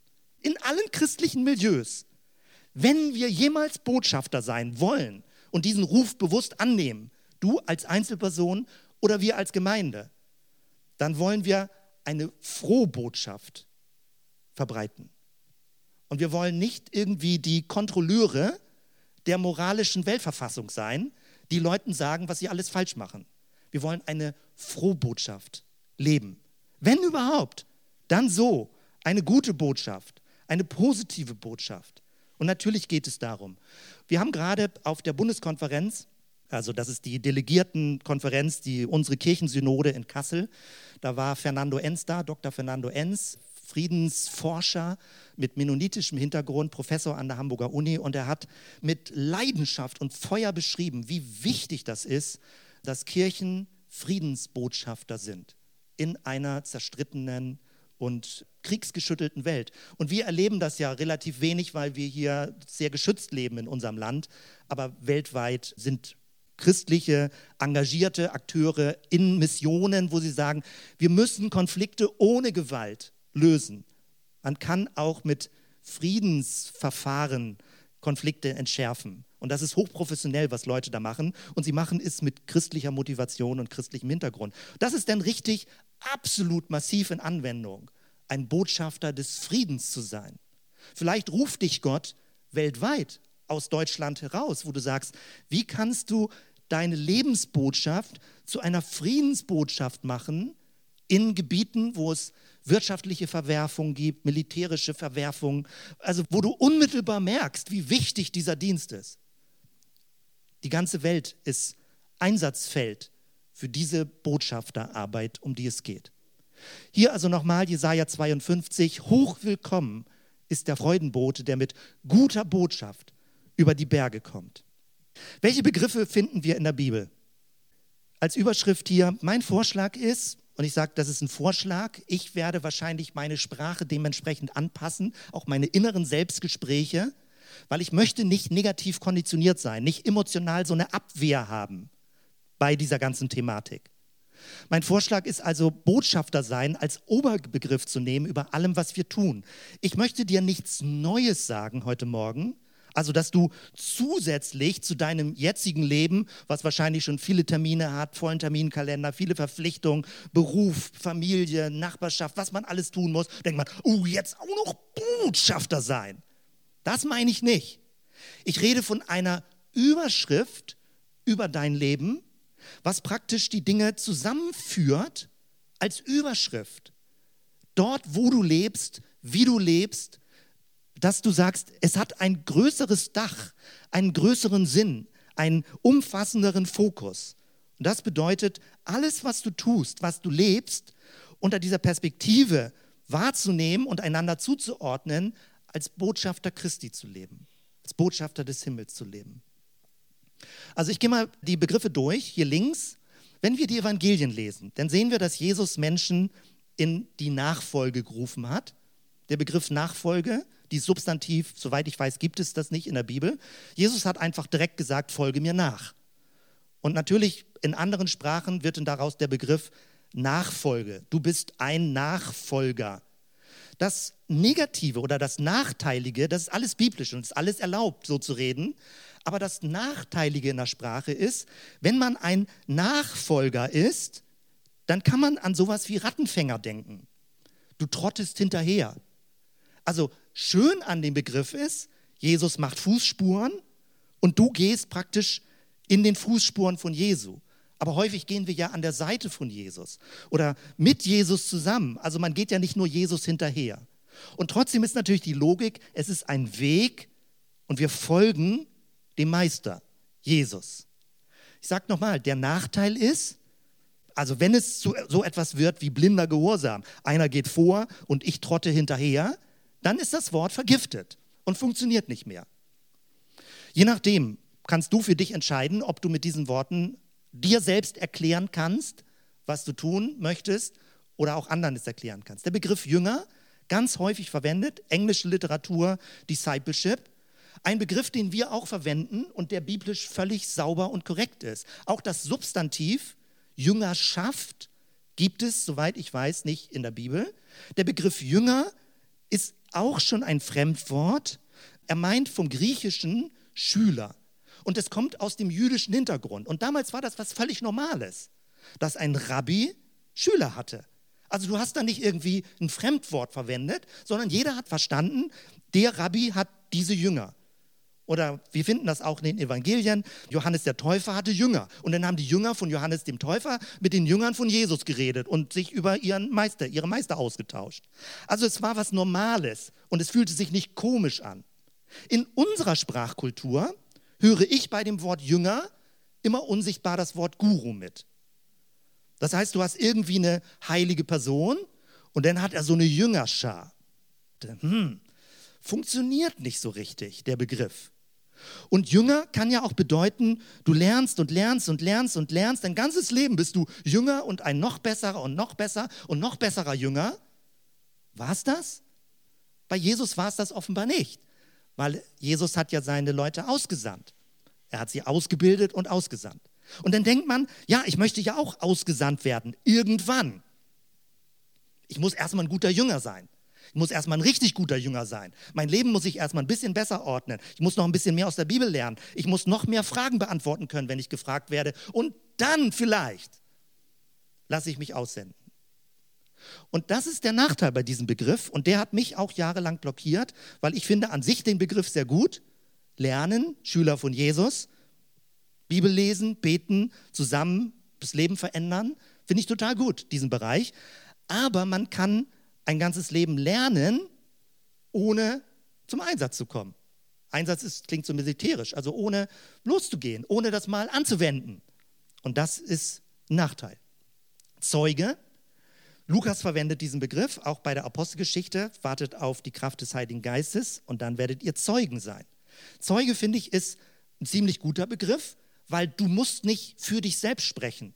In allen christlichen Milieus, wenn wir jemals Botschafter sein wollen und diesen Ruf bewusst annehmen, du als Einzelperson oder wir als Gemeinde, dann wollen wir eine Frohbotschaft verbreiten. Und wir wollen nicht irgendwie die Kontrolleure der moralischen Weltverfassung sein, die Leuten sagen, was sie alles falsch machen. Wir wollen eine Frohbotschaft leben. Wenn überhaupt, dann so. Eine gute Botschaft, eine positive Botschaft. Und natürlich geht es darum. Wir haben gerade auf der Bundeskonferenz also das ist die Delegiertenkonferenz, die unsere Kirchensynode in Kassel. Da war Fernando Enz da, Dr. Fernando Enz, Friedensforscher mit mennonitischem Hintergrund, Professor an der Hamburger Uni. Und er hat mit Leidenschaft und Feuer beschrieben, wie wichtig das ist, dass Kirchen Friedensbotschafter sind in einer zerstrittenen und kriegsgeschüttelten Welt. Und wir erleben das ja relativ wenig, weil wir hier sehr geschützt leben in unserem Land. Aber weltweit sind christliche, engagierte Akteure in Missionen, wo sie sagen, wir müssen Konflikte ohne Gewalt lösen. Man kann auch mit Friedensverfahren Konflikte entschärfen. Und das ist hochprofessionell, was Leute da machen. Und sie machen es mit christlicher Motivation und christlichem Hintergrund. Das ist dann richtig absolut massiv in Anwendung, ein Botschafter des Friedens zu sein. Vielleicht ruft dich Gott weltweit aus Deutschland heraus, wo du sagst, wie kannst du deine Lebensbotschaft zu einer Friedensbotschaft machen in Gebieten, wo es wirtschaftliche Verwerfungen gibt, militärische Verwerfungen, also wo du unmittelbar merkst, wie wichtig dieser Dienst ist. Die ganze Welt ist Einsatzfeld für diese Botschafterarbeit, um die es geht. Hier also nochmal Jesaja 52, hochwillkommen ist der Freudenbote, der mit guter Botschaft über die Berge kommt. Welche Begriffe finden wir in der Bibel? Als Überschrift hier, mein Vorschlag ist, und ich sage, das ist ein Vorschlag, ich werde wahrscheinlich meine Sprache dementsprechend anpassen, auch meine inneren Selbstgespräche, weil ich möchte nicht negativ konditioniert sein, nicht emotional so eine Abwehr haben bei dieser ganzen Thematik. Mein Vorschlag ist also, Botschafter sein als Oberbegriff zu nehmen über allem, was wir tun. Ich möchte dir nichts Neues sagen heute Morgen, also, dass du zusätzlich zu deinem jetzigen Leben, was wahrscheinlich schon viele Termine hat, vollen Terminkalender, viele Verpflichtungen, Beruf, Familie, Nachbarschaft, was man alles tun muss, denkt man, oh, jetzt auch noch Botschafter sein. Das meine ich nicht. Ich rede von einer Überschrift über dein Leben, was praktisch die Dinge zusammenführt als Überschrift. Dort, wo du lebst, wie du lebst, dass du sagst, es hat ein größeres Dach, einen größeren Sinn, einen umfassenderen Fokus. Und das bedeutet, alles, was du tust, was du lebst, unter dieser Perspektive wahrzunehmen und einander zuzuordnen, als Botschafter Christi zu leben, als Botschafter des Himmels zu leben. Also ich gehe mal die Begriffe durch, hier links. Wenn wir die Evangelien lesen, dann sehen wir, dass Jesus Menschen in die Nachfolge gerufen hat. Der Begriff Nachfolge die Substantiv, soweit ich weiß, gibt es das nicht in der Bibel. Jesus hat einfach direkt gesagt, folge mir nach. Und natürlich in anderen Sprachen wird dann daraus der Begriff Nachfolge. Du bist ein Nachfolger. Das Negative oder das Nachteilige, das ist alles biblisch und ist alles erlaubt, so zu reden. Aber das Nachteilige in der Sprache ist, wenn man ein Nachfolger ist, dann kann man an sowas wie Rattenfänger denken. Du trottest hinterher. Also schön an dem Begriff ist, Jesus macht Fußspuren und du gehst praktisch in den Fußspuren von Jesu. Aber häufig gehen wir ja an der Seite von Jesus oder mit Jesus zusammen. Also man geht ja nicht nur Jesus hinterher. Und trotzdem ist natürlich die Logik, es ist ein Weg und wir folgen dem Meister, Jesus. Ich sage nochmal, der Nachteil ist, also wenn es so, so etwas wird wie blinder Gehorsam, einer geht vor und ich trotte hinterher, dann ist das Wort vergiftet und funktioniert nicht mehr. Je nachdem kannst du für dich entscheiden, ob du mit diesen Worten dir selbst erklären kannst, was du tun möchtest oder auch anderen es erklären kannst. Der Begriff Jünger, ganz häufig verwendet, englische Literatur, Discipleship, ein Begriff, den wir auch verwenden und der biblisch völlig sauber und korrekt ist. Auch das Substantiv Jüngerschaft gibt es, soweit ich weiß, nicht in der Bibel. Der Begriff Jünger ist auch schon ein Fremdwort. Er meint vom Griechischen Schüler. Und es kommt aus dem jüdischen Hintergrund. Und damals war das was völlig Normales, dass ein Rabbi Schüler hatte. Also du hast da nicht irgendwie ein Fremdwort verwendet, sondern jeder hat verstanden, der Rabbi hat diese Jünger. Oder wir finden das auch in den Evangelien. Johannes der Täufer hatte Jünger. Und dann haben die Jünger von Johannes dem Täufer mit den Jüngern von Jesus geredet und sich über ihren Meister, ihre Meister ausgetauscht. Also es war was Normales und es fühlte sich nicht komisch an. In unserer Sprachkultur höre ich bei dem Wort Jünger immer unsichtbar das Wort Guru mit. Das heißt, du hast irgendwie eine heilige Person und dann hat er so eine Jüngerschar. Hm, funktioniert nicht so richtig, der Begriff. Und Jünger kann ja auch bedeuten, du lernst und lernst und lernst und lernst. Dein ganzes Leben bist du Jünger und ein noch besserer und noch besser und noch besserer Jünger. War es das? Bei Jesus war es das offenbar nicht, weil Jesus hat ja seine Leute ausgesandt. Er hat sie ausgebildet und ausgesandt. Und dann denkt man, ja, ich möchte ja auch ausgesandt werden, irgendwann. Ich muss erstmal ein guter Jünger sein. Ich muss erstmal ein richtig guter Jünger sein. Mein Leben muss ich erstmal ein bisschen besser ordnen. Ich muss noch ein bisschen mehr aus der Bibel lernen. Ich muss noch mehr Fragen beantworten können, wenn ich gefragt werde. Und dann vielleicht lasse ich mich aussenden. Und das ist der Nachteil bei diesem Begriff. Und der hat mich auch jahrelang blockiert, weil ich finde an sich den Begriff sehr gut. Lernen, Schüler von Jesus, Bibel lesen, beten, zusammen das Leben verändern, finde ich total gut, diesen Bereich. Aber man kann ein ganzes Leben lernen, ohne zum Einsatz zu kommen. Einsatz ist, klingt so militärisch, also ohne loszugehen, ohne das mal anzuwenden. Und das ist ein Nachteil. Zeuge, Lukas verwendet diesen Begriff, auch bei der Apostelgeschichte, wartet auf die Kraft des Heiligen Geistes und dann werdet ihr Zeugen sein. Zeuge, finde ich, ist ein ziemlich guter Begriff, weil du musst nicht für dich selbst sprechen.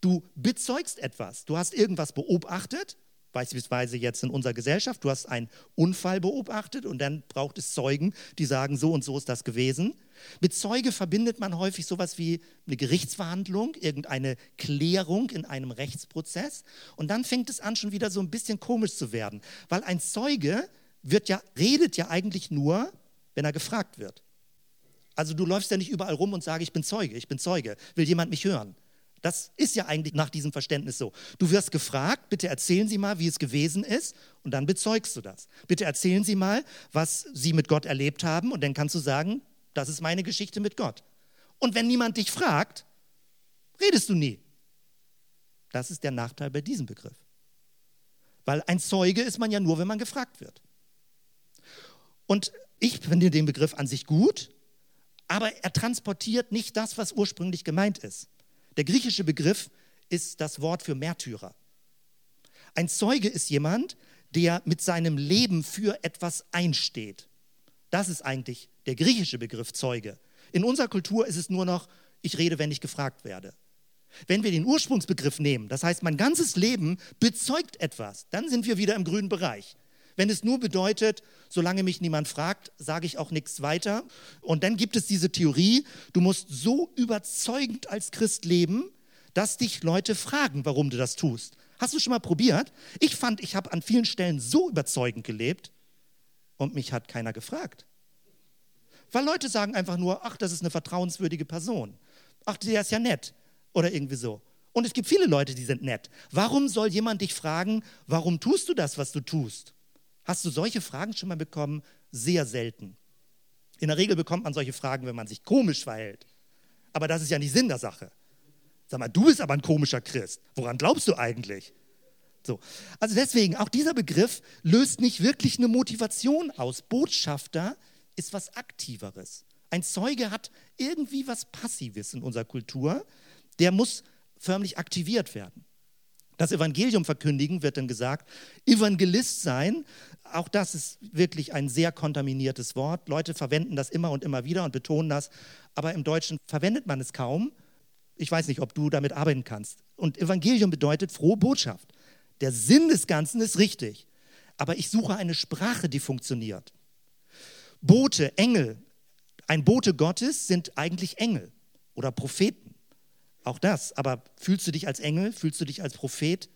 Du bezeugst etwas. Du hast irgendwas beobachtet, beispielsweise jetzt in unserer Gesellschaft. Du hast einen Unfall beobachtet und dann braucht es Zeugen, die sagen, so und so ist das gewesen. Mit Zeuge verbindet man häufig sowas wie eine Gerichtsverhandlung, irgendeine Klärung in einem Rechtsprozess. Und dann fängt es an, schon wieder so ein bisschen komisch zu werden, weil ein Zeuge wird ja, redet ja eigentlich nur, wenn er gefragt wird. Also du läufst ja nicht überall rum und sagst, ich bin Zeuge, ich bin Zeuge. Will jemand mich hören? Das ist ja eigentlich nach diesem Verständnis so. Du wirst gefragt, bitte erzählen Sie mal, wie es gewesen ist, und dann bezeugst du das. Bitte erzählen Sie mal, was Sie mit Gott erlebt haben, und dann kannst du sagen, das ist meine Geschichte mit Gott. Und wenn niemand dich fragt, redest du nie. Das ist der Nachteil bei diesem Begriff. Weil ein Zeuge ist man ja nur, wenn man gefragt wird. Und ich finde den Begriff an sich gut, aber er transportiert nicht das, was ursprünglich gemeint ist. Der griechische Begriff ist das Wort für Märtyrer. Ein Zeuge ist jemand, der mit seinem Leben für etwas einsteht. Das ist eigentlich der griechische Begriff Zeuge. In unserer Kultur ist es nur noch, ich rede, wenn ich gefragt werde. Wenn wir den Ursprungsbegriff nehmen, das heißt, mein ganzes Leben bezeugt etwas, dann sind wir wieder im grünen Bereich. Wenn es nur bedeutet, solange mich niemand fragt, sage ich auch nichts weiter. Und dann gibt es diese Theorie, du musst so überzeugend als Christ leben, dass dich Leute fragen, warum du das tust. Hast du schon mal probiert? Ich fand, ich habe an vielen Stellen so überzeugend gelebt und mich hat keiner gefragt. Weil Leute sagen einfach nur, ach, das ist eine vertrauenswürdige Person. Ach, der ist ja nett. Oder irgendwie so. Und es gibt viele Leute, die sind nett. Warum soll jemand dich fragen, warum tust du das, was du tust? Hast du solche Fragen schon mal bekommen? Sehr selten. In der Regel bekommt man solche Fragen, wenn man sich komisch verhält. Aber das ist ja nicht Sinn der Sache. Sag mal, du bist aber ein komischer Christ. Woran glaubst du eigentlich? So. Also deswegen, auch dieser Begriff löst nicht wirklich eine Motivation aus. Botschafter ist was Aktiveres. Ein Zeuge hat irgendwie was Passives in unserer Kultur. Der muss förmlich aktiviert werden. Das Evangelium verkündigen wird dann gesagt. Evangelist sein auch das ist wirklich ein sehr kontaminiertes Wort. Leute verwenden das immer und immer wieder und betonen das, aber im Deutschen verwendet man es kaum. Ich weiß nicht, ob du damit arbeiten kannst. Und Evangelium bedeutet frohe Botschaft. Der Sinn des Ganzen ist richtig, aber ich suche eine Sprache, die funktioniert. Bote, Engel, ein Bote Gottes sind eigentlich Engel oder Propheten. Auch das. Aber fühlst du dich als Engel? Fühlst du dich als Prophet?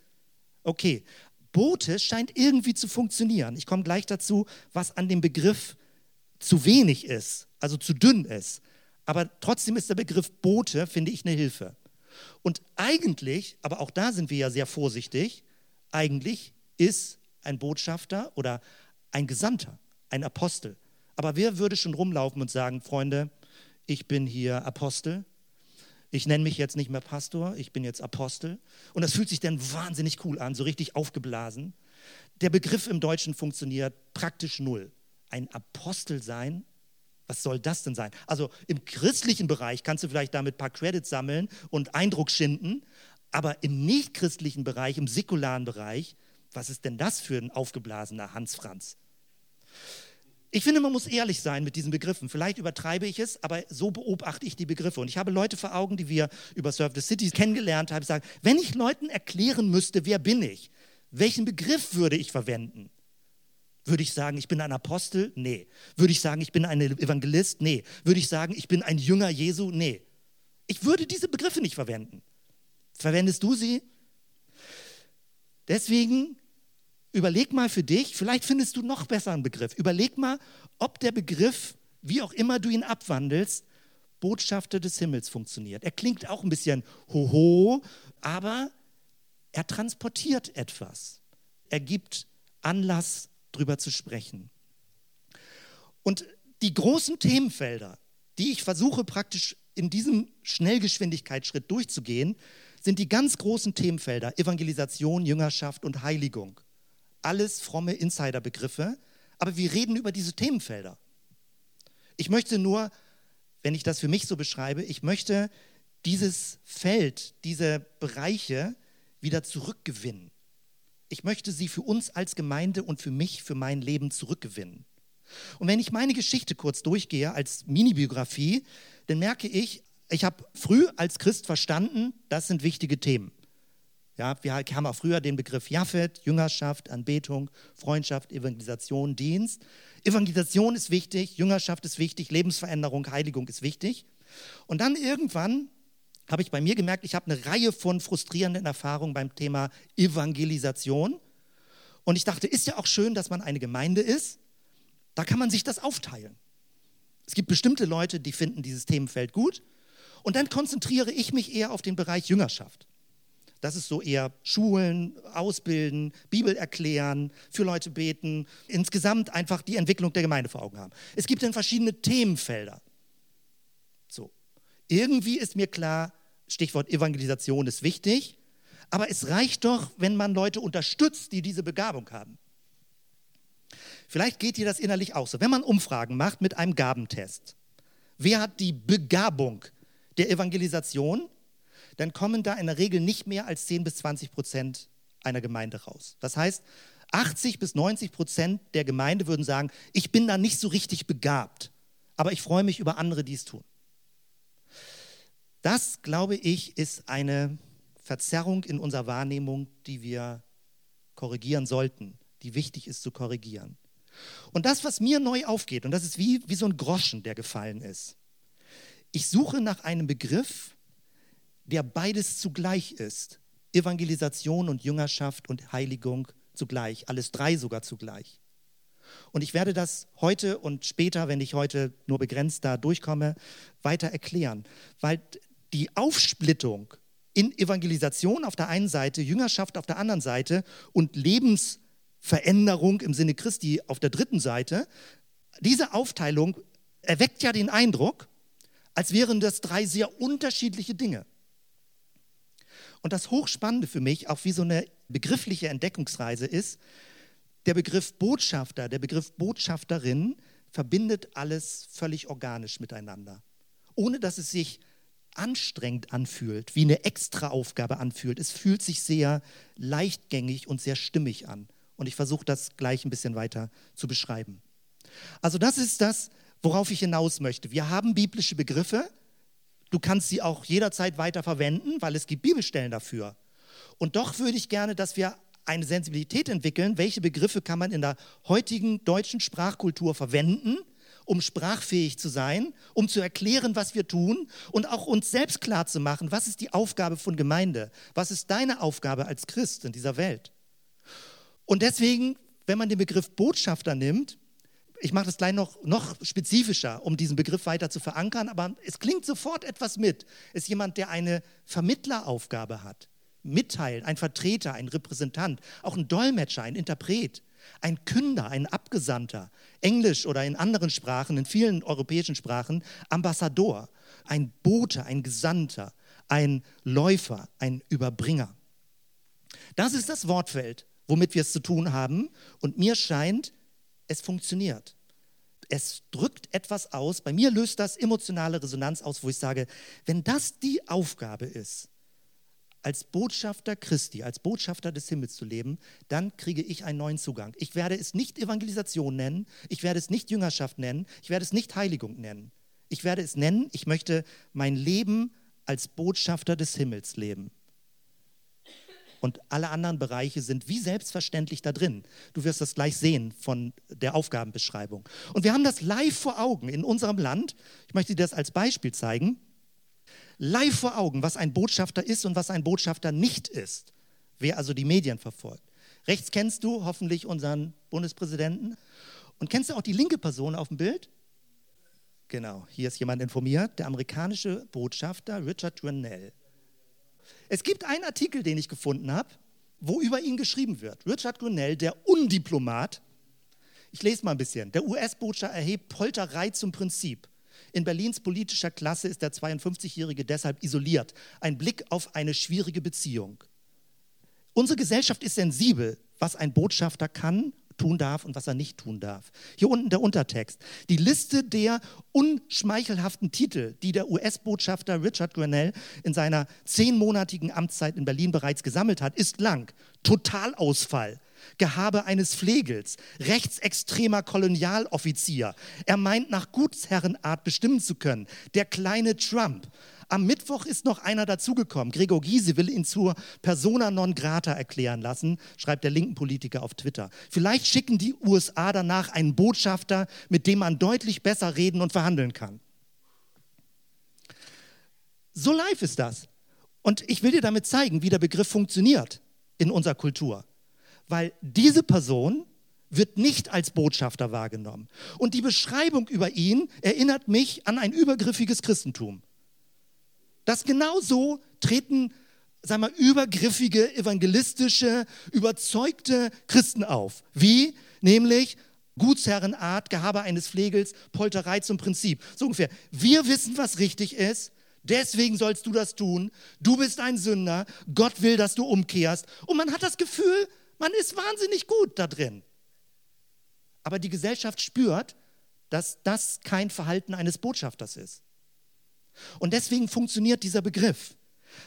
Okay, Bote scheint irgendwie zu funktionieren. Ich komme gleich dazu, was an dem Begriff zu wenig ist, also zu dünn ist. Aber trotzdem ist der Begriff Bote, finde ich, eine Hilfe. Und eigentlich, aber auch da sind wir ja sehr vorsichtig, eigentlich ist ein Botschafter oder ein Gesandter, ein Apostel. Aber wer würde schon rumlaufen und sagen, Freunde, ich bin hier Apostel, ich nenne mich jetzt nicht mehr Pastor, ich bin jetzt Apostel. Und das fühlt sich dann wahnsinnig cool an, so richtig aufgeblasen. Der Begriff im Deutschen funktioniert praktisch null. Ein Apostel sein, was soll das denn sein? Also im christlichen Bereich kannst du vielleicht damit ein paar Credits sammeln und Eindruck schinden, aber im nichtchristlichen Bereich, im säkularen Bereich, was ist denn das für ein aufgeblasener Hans Franz? Ich finde, man muss ehrlich sein mit diesen Begriffen. Vielleicht übertreibe ich es, aber so beobachte ich die Begriffe. Und ich habe Leute vor Augen, die wir über Serve the City kennengelernt haben, sagen, wenn ich Leuten erklären müsste, wer bin ich, welchen Begriff würde ich verwenden? Würde ich sagen, ich bin ein Apostel? Nee. Würde ich sagen, ich bin ein Evangelist? Nee. Würde ich sagen, ich bin ein Jünger Jesu? Nee. Ich würde diese Begriffe nicht verwenden. Verwendest du sie? Deswegen Überleg mal für dich, vielleicht findest du noch besser einen Begriff. Überleg mal, ob der Begriff, wie auch immer du ihn abwandelst, Botschafter des Himmels funktioniert. Er klingt auch ein bisschen hoho, aber er transportiert etwas. Er gibt Anlass, darüber zu sprechen. Und die großen Themenfelder, die ich versuche praktisch in diesem Schnellgeschwindigkeitsschritt durchzugehen, sind die ganz großen Themenfelder Evangelisation, Jüngerschaft und Heiligung alles fromme Insiderbegriffe, aber wir reden über diese Themenfelder. Ich möchte nur, wenn ich das für mich so beschreibe, ich möchte dieses Feld, diese Bereiche wieder zurückgewinnen. Ich möchte sie für uns als Gemeinde und für mich, für mein Leben zurückgewinnen. Und wenn ich meine Geschichte kurz durchgehe als Mini-Biografie, dann merke ich, ich habe früh als Christ verstanden, das sind wichtige Themen. Ja, wir haben auch früher den Begriff Jaffet, Jüngerschaft, Anbetung, Freundschaft, Evangelisation, Dienst. Evangelisation ist wichtig, Jüngerschaft ist wichtig, Lebensveränderung, Heiligung ist wichtig. Und dann irgendwann habe ich bei mir gemerkt, ich habe eine Reihe von frustrierenden Erfahrungen beim Thema Evangelisation. Und ich dachte, ist ja auch schön, dass man eine Gemeinde ist. Da kann man sich das aufteilen. Es gibt bestimmte Leute, die finden dieses Themenfeld gut. Und dann konzentriere ich mich eher auf den Bereich Jüngerschaft. Das ist so eher Schulen, Ausbilden, Bibel erklären, für Leute beten, insgesamt einfach die Entwicklung der Gemeinde vor Augen haben. Es gibt dann verschiedene Themenfelder. So. Irgendwie ist mir klar, Stichwort Evangelisation ist wichtig, aber es reicht doch, wenn man Leute unterstützt, die diese Begabung haben. Vielleicht geht dir das innerlich auch so. Wenn man Umfragen macht mit einem Gabentest, wer hat die Begabung der Evangelisation, dann kommen da in der Regel nicht mehr als 10 bis 20 Prozent einer Gemeinde raus. Das heißt, 80 bis 90 Prozent der Gemeinde würden sagen, ich bin da nicht so richtig begabt, aber ich freue mich über andere, die es tun. Das, glaube ich, ist eine Verzerrung in unserer Wahrnehmung, die wir korrigieren sollten, die wichtig ist zu korrigieren. Und das, was mir neu aufgeht, und das ist wie, wie so ein Groschen, der gefallen ist. Ich suche nach einem Begriff, der beides zugleich ist. Evangelisation und Jüngerschaft und Heiligung zugleich, alles drei sogar zugleich. Und ich werde das heute und später, wenn ich heute nur begrenzt da durchkomme, weiter erklären, weil die Aufsplittung in Evangelisation auf der einen Seite, Jüngerschaft auf der anderen Seite und Lebensveränderung im Sinne Christi auf der dritten Seite, diese Aufteilung erweckt ja den Eindruck, als wären das drei sehr unterschiedliche Dinge. Und das Hochspannende für mich, auch wie so eine begriffliche Entdeckungsreise ist, der Begriff Botschafter, der Begriff Botschafterin verbindet alles völlig organisch miteinander, ohne dass es sich anstrengend anfühlt, wie eine Extraaufgabe anfühlt. Es fühlt sich sehr leichtgängig und sehr stimmig an. Und ich versuche das gleich ein bisschen weiter zu beschreiben. Also das ist das, worauf ich hinaus möchte. Wir haben biblische Begriffe. Du kannst sie auch jederzeit weiter verwenden, weil es gibt Bibelstellen dafür. Und doch würde ich gerne, dass wir eine Sensibilität entwickeln, welche Begriffe kann man in der heutigen deutschen Sprachkultur verwenden, um sprachfähig zu sein, um zu erklären, was wir tun und auch uns selbst klar zu machen, was ist die Aufgabe von Gemeinde, was ist deine Aufgabe als Christ in dieser Welt. Und deswegen, wenn man den Begriff Botschafter nimmt, ich mache das gleich noch, noch spezifischer, um diesen Begriff weiter zu verankern, aber es klingt sofort etwas mit. Ist jemand, der eine Vermittleraufgabe hat, mitteilen, ein Vertreter, ein Repräsentant, auch ein Dolmetscher, ein Interpret. Ein Künder, ein Abgesandter, Englisch oder in anderen Sprachen, in vielen europäischen Sprachen, Ambassador, ein Bote, ein Gesandter, ein Läufer, ein Überbringer. Das ist das Wortfeld, womit wir es zu tun haben. Und mir scheint, es funktioniert. Es drückt etwas aus. Bei mir löst das emotionale Resonanz aus, wo ich sage, wenn das die Aufgabe ist, als Botschafter Christi, als Botschafter des Himmels zu leben, dann kriege ich einen neuen Zugang. Ich werde es nicht Evangelisation nennen, ich werde es nicht Jüngerschaft nennen, ich werde es nicht Heiligung nennen. Ich werde es nennen, ich möchte mein Leben als Botschafter des Himmels leben. Und alle anderen Bereiche sind wie selbstverständlich da drin. Du wirst das gleich sehen von der Aufgabenbeschreibung. Und wir haben das live vor Augen in unserem Land. Ich möchte dir das als Beispiel zeigen live vor Augen, was ein Botschafter ist und was ein Botschafter nicht ist. Wer also die Medien verfolgt. Rechts kennst du hoffentlich unseren Bundespräsidenten. Und kennst du auch die linke Person auf dem Bild? Genau, hier ist jemand informiert, der amerikanische Botschafter Richard Grenell. Es gibt einen Artikel, den ich gefunden habe, wo über ihn geschrieben wird. Richard Grenell, der Undiplomat. Ich lese mal ein bisschen. Der US-Botschafter erhebt Polterei zum Prinzip. In Berlins politischer Klasse ist der 52-Jährige deshalb isoliert. Ein Blick auf eine schwierige Beziehung. Unsere Gesellschaft ist sensibel, was ein Botschafter kann, tun darf und was er nicht tun darf. Hier unten der Untertext. Die Liste der unschmeichelhaften Titel, die der US-Botschafter Richard Grenell in seiner zehnmonatigen Amtszeit in Berlin bereits gesammelt hat, ist lang. Totalausfall, Gehabe eines Flegels, rechtsextremer Kolonialoffizier. Er meint nach Gutsherrenart bestimmen zu können. Der kleine Trump. Am Mittwoch ist noch einer dazugekommen. Gregor Gysi will ihn zur Persona non grata erklären lassen, schreibt der linken Politiker auf Twitter. Vielleicht schicken die USA danach einen Botschafter, mit dem man deutlich besser reden und verhandeln kann. So live ist das. Und ich will dir damit zeigen, wie der Begriff funktioniert in unserer Kultur. Weil diese Person wird nicht als Botschafter wahrgenommen. Und die Beschreibung über ihn erinnert mich an ein übergriffiges Christentum. Das genau so treten, sagen wir, übergriffige, evangelistische, überzeugte Christen auf. Wie? Nämlich Gutsherrenart, Gehabe eines Flegels, Polterei zum Prinzip. So ungefähr. Wir wissen, was richtig ist. Deswegen sollst du das tun. Du bist ein Sünder. Gott will, dass du umkehrst. Und man hat das Gefühl, man ist wahnsinnig gut da drin. Aber die Gesellschaft spürt, dass das kein Verhalten eines Botschafters ist. Und deswegen funktioniert dieser Begriff,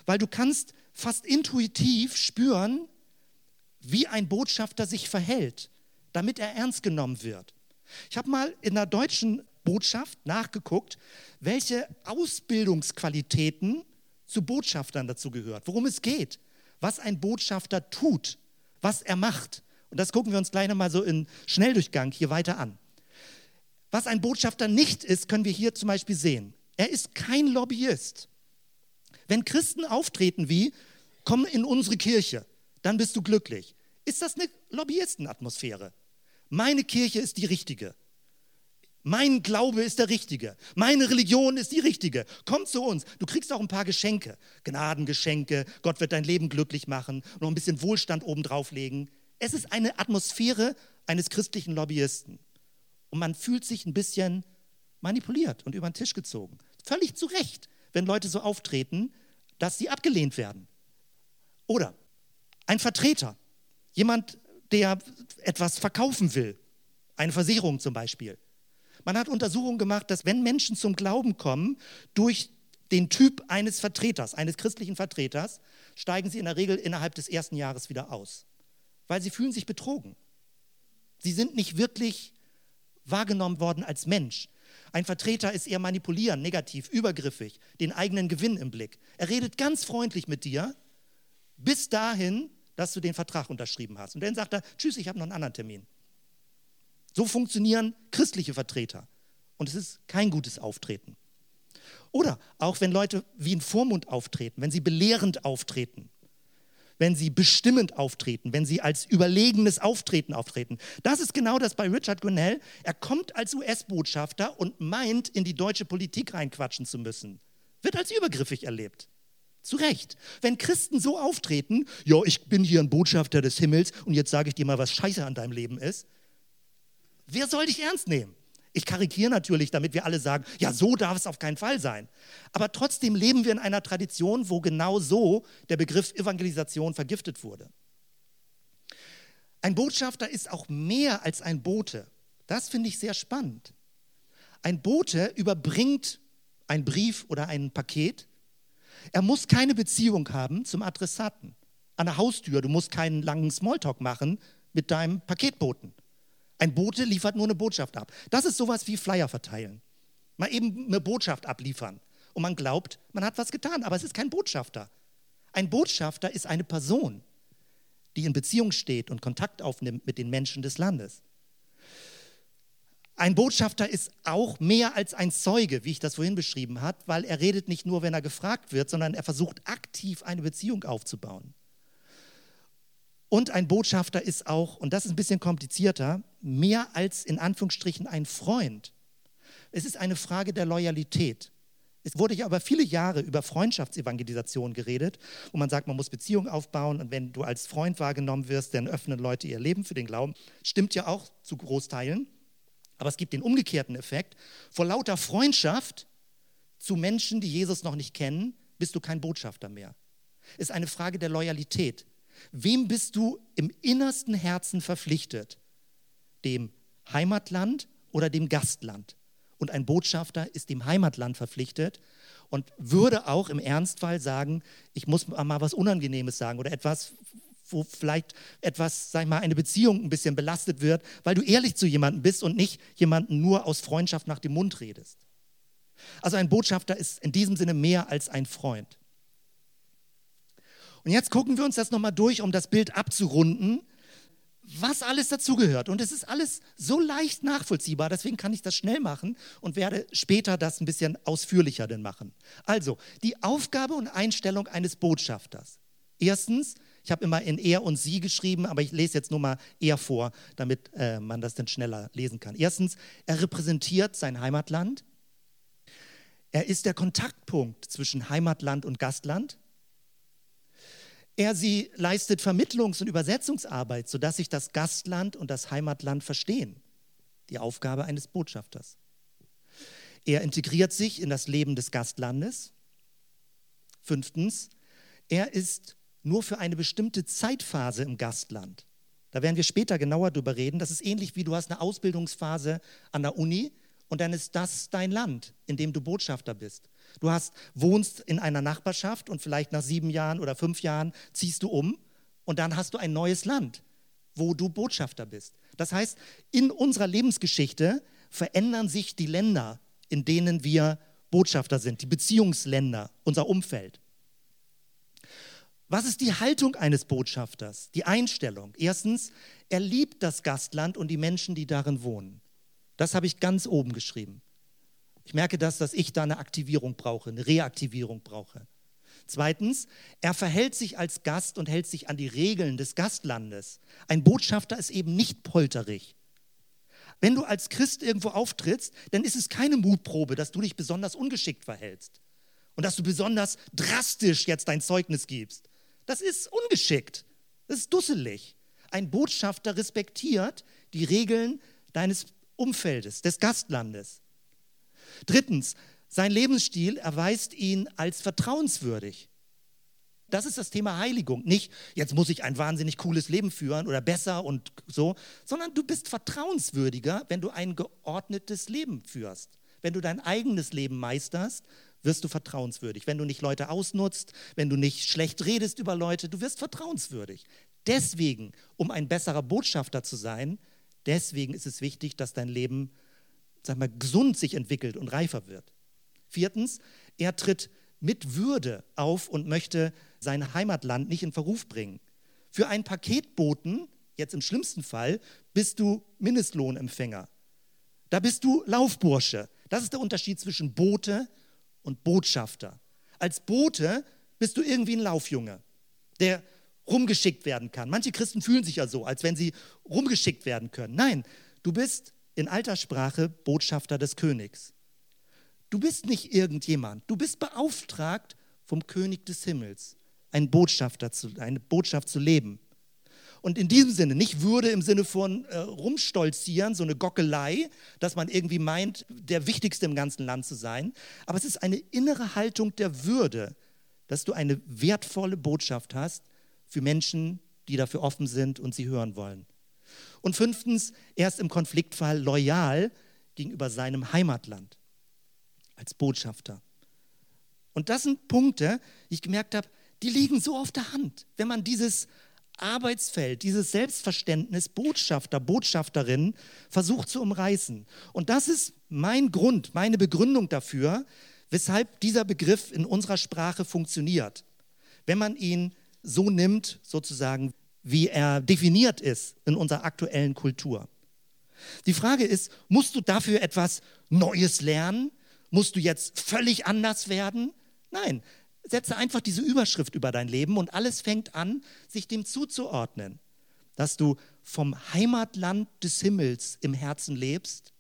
weil du kannst fast intuitiv spüren, wie ein Botschafter sich verhält, damit er ernst genommen wird. Ich habe mal in der deutschen Botschaft nachgeguckt, welche Ausbildungsqualitäten zu Botschaftern dazu gehört, worum es geht, was ein Botschafter tut, was er macht. Und das gucken wir uns gleich nochmal so in Schnelldurchgang hier weiter an. Was ein Botschafter nicht ist, können wir hier zum Beispiel sehen. Er ist kein Lobbyist. Wenn Christen auftreten wie, komm in unsere Kirche, dann bist du glücklich. Ist das eine Lobbyistenatmosphäre? Meine Kirche ist die richtige. Mein Glaube ist der richtige. Meine Religion ist die richtige. Komm zu uns. Du kriegst auch ein paar Geschenke. Gnadengeschenke. Gott wird dein Leben glücklich machen. Noch ein bisschen Wohlstand obendrauf legen. Es ist eine Atmosphäre eines christlichen Lobbyisten. Und man fühlt sich ein bisschen manipuliert und über den Tisch gezogen. Völlig zu Recht, wenn Leute so auftreten, dass sie abgelehnt werden. Oder ein Vertreter, jemand, der etwas verkaufen will, eine Versicherung zum Beispiel. Man hat Untersuchungen gemacht, dass wenn Menschen zum Glauben kommen, durch den Typ eines Vertreters, eines christlichen Vertreters, steigen sie in der Regel innerhalb des ersten Jahres wieder aus, weil sie fühlen sich betrogen. Sie sind nicht wirklich wahrgenommen worden als Mensch. Ein Vertreter ist eher manipulierend, negativ, übergriffig, den eigenen Gewinn im Blick. Er redet ganz freundlich mit dir, bis dahin, dass du den Vertrag unterschrieben hast. Und dann sagt er, tschüss, ich habe noch einen anderen Termin. So funktionieren christliche Vertreter. Und es ist kein gutes Auftreten. Oder auch wenn Leute wie ein Vormund auftreten, wenn sie belehrend auftreten, wenn sie bestimmend auftreten, wenn sie als überlegenes Auftreten auftreten. Das ist genau das bei Richard Grinnell. Er kommt als US-Botschafter und meint, in die deutsche Politik reinquatschen zu müssen. Wird als übergriffig erlebt. Zu Recht. Wenn Christen so auftreten, ja, ich bin hier ein Botschafter des Himmels und jetzt sage ich dir mal, was scheiße an deinem Leben ist, wer soll dich ernst nehmen? Ich karikiere natürlich, damit wir alle sagen, ja, so darf es auf keinen Fall sein. Aber trotzdem leben wir in einer Tradition, wo genau so der Begriff Evangelisation vergiftet wurde. Ein Botschafter ist auch mehr als ein Bote. Das finde ich sehr spannend. Ein Bote überbringt einen Brief oder ein Paket. Er muss keine Beziehung haben zum Adressaten. An der Haustür, du musst keinen langen Smalltalk machen mit deinem Paketboten. Ein Bote liefert nur eine Botschaft ab. Das ist sowas wie Flyer verteilen. Mal eben eine Botschaft abliefern. Und man glaubt, man hat was getan, aber es ist kein Botschafter. Ein Botschafter ist eine Person, die in Beziehung steht und Kontakt aufnimmt mit den Menschen des Landes. Ein Botschafter ist auch mehr als ein Zeuge, wie ich das vorhin beschrieben habe, weil er redet nicht nur, wenn er gefragt wird, sondern er versucht aktiv eine Beziehung aufzubauen. Und ein Botschafter ist auch, und das ist ein bisschen komplizierter, mehr als in Anführungsstrichen ein Freund. Es ist eine Frage der Loyalität. Es wurde ja aber viele Jahre über Freundschaftsevangelisation geredet, wo man sagt, man muss Beziehungen aufbauen und wenn du als Freund wahrgenommen wirst, dann öffnen Leute ihr Leben für den Glauben. Stimmt ja auch zu Großteilen. Aber es gibt den umgekehrten Effekt. Vor lauter Freundschaft zu Menschen, die Jesus noch nicht kennen, bist du kein Botschafter mehr. Es ist eine Frage der Loyalität. Wem bist du im innersten Herzen verpflichtet? Dem Heimatland oder dem Gastland. Und ein Botschafter ist dem Heimatland verpflichtet und würde auch im Ernstfall sagen, ich muss mal was Unangenehmes sagen oder etwas, wo vielleicht etwas, sag ich mal, eine Beziehung ein bisschen belastet wird, weil du ehrlich zu jemandem bist und nicht jemanden nur aus Freundschaft nach dem Mund redest. Also ein Botschafter ist in diesem Sinne mehr als ein Freund. Und jetzt gucken wir uns das nochmal durch, um das Bild abzurunden, was alles dazugehört. Und es ist alles so leicht nachvollziehbar, deswegen kann ich das schnell machen und werde später das ein bisschen ausführlicher denn machen. Also, die Aufgabe und Einstellung eines Botschafters. Erstens, ich habe immer in er und sie geschrieben, aber ich lese jetzt nur mal er vor, damit äh, man das dann schneller lesen kann. Erstens, er repräsentiert sein Heimatland. Er ist der Kontaktpunkt zwischen Heimatland und Gastland. Er sie leistet Vermittlungs- und Übersetzungsarbeit, sodass sich das Gastland und das Heimatland verstehen. Die Aufgabe eines Botschafters. Er integriert sich in das Leben des Gastlandes. Fünftens, er ist nur für eine bestimmte Zeitphase im Gastland. Da werden wir später genauer drüber reden. Das ist ähnlich wie du hast eine Ausbildungsphase an der Uni und dann ist das dein Land, in dem du Botschafter bist. Du hast, wohnst in einer Nachbarschaft und vielleicht nach sieben Jahren oder fünf Jahren ziehst du um und dann hast du ein neues Land, wo du Botschafter bist. Das heißt, in unserer Lebensgeschichte verändern sich die Länder, in denen wir Botschafter sind, die Beziehungsländer, unser Umfeld. Was ist die Haltung eines Botschafters? Die Einstellung. Erstens, er liebt das Gastland und die Menschen, die darin wohnen. Das habe ich ganz oben geschrieben. Ich merke das, dass ich da eine Aktivierung brauche, eine Reaktivierung brauche. Zweitens, er verhält sich als Gast und hält sich an die Regeln des Gastlandes. Ein Botschafter ist eben nicht polterig. Wenn du als Christ irgendwo auftrittst, dann ist es keine Mutprobe, dass du dich besonders ungeschickt verhältst und dass du besonders drastisch jetzt dein Zeugnis gibst. Das ist ungeschickt. Das ist dusselig. Ein Botschafter respektiert die Regeln deines Umfeldes, des Gastlandes. Drittens, sein Lebensstil erweist ihn als vertrauenswürdig. Das ist das Thema Heiligung. Nicht, jetzt muss ich ein wahnsinnig cooles Leben führen oder besser und so, sondern du bist vertrauenswürdiger, wenn du ein geordnetes Leben führst. Wenn du dein eigenes Leben meisterst, wirst du vertrauenswürdig. Wenn du nicht Leute ausnutzt, wenn du nicht schlecht redest über Leute, du wirst vertrauenswürdig. Deswegen, um ein besserer Botschafter zu sein, deswegen ist es wichtig, dass dein Leben sag mal, gesund sich entwickelt und reifer wird. Viertens, er tritt mit Würde auf und möchte sein Heimatland nicht in Verruf bringen. Für einen Paketboten, jetzt im schlimmsten Fall, bist du Mindestlohnempfänger. Da bist du Laufbursche. Das ist der Unterschied zwischen Bote und Botschafter. Als Bote bist du irgendwie ein Laufjunge, der rumgeschickt werden kann. Manche Christen fühlen sich ja so, als wenn sie rumgeschickt werden können. Nein, du bist in alter Sprache Botschafter des Königs. Du bist nicht irgendjemand, du bist beauftragt vom König des Himmels, ein Botschafter zu, eine Botschaft zu leben. Und in diesem Sinne, nicht Würde im Sinne von äh, rumstolzieren, so eine Gockelei, dass man irgendwie meint, der Wichtigste im ganzen Land zu sein, aber es ist eine innere Haltung der Würde, dass du eine wertvolle Botschaft hast für Menschen, die dafür offen sind und sie hören wollen. Und fünftens, er ist im Konfliktfall loyal gegenüber seinem Heimatland als Botschafter. Und das sind Punkte, die ich gemerkt habe, die liegen so auf der Hand. Wenn man dieses Arbeitsfeld, dieses Selbstverständnis Botschafter, Botschafterin versucht zu umreißen. Und das ist mein Grund, meine Begründung dafür, weshalb dieser Begriff in unserer Sprache funktioniert. Wenn man ihn so nimmt, sozusagen wie er definiert ist in unserer aktuellen Kultur. Die Frage ist, musst du dafür etwas Neues lernen? Musst du jetzt völlig anders werden? Nein, setze einfach diese Überschrift über dein Leben und alles fängt an, sich dem zuzuordnen. Dass du vom Heimatland des Himmels im Herzen lebst,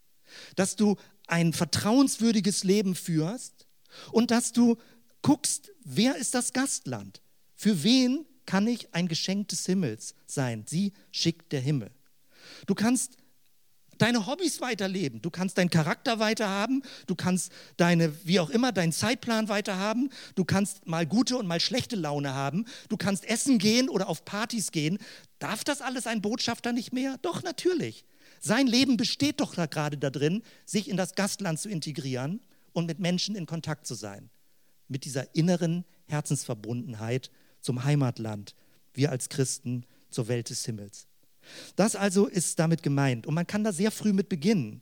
dass du ein vertrauenswürdiges Leben führst und dass du guckst, wer ist das Gastland? Für wen kann ich ein Geschenk des Himmels sein. Sie schickt der Himmel. Du kannst deine Hobbys weiterleben, du kannst deinen Charakter weiterhaben, du kannst deine, wie auch immer, deinen Zeitplan weiterhaben, du kannst mal gute und mal schlechte Laune haben, du kannst essen gehen oder auf Partys gehen. Darf das alles ein Botschafter nicht mehr? Doch, natürlich. Sein Leben besteht doch da gerade darin, sich in das Gastland zu integrieren und mit Menschen in Kontakt zu sein. Mit dieser inneren Herzensverbundenheit zum Heimatland, wir als Christen zur Welt des Himmels. Das also ist damit gemeint. Und man kann da sehr früh mit beginnen.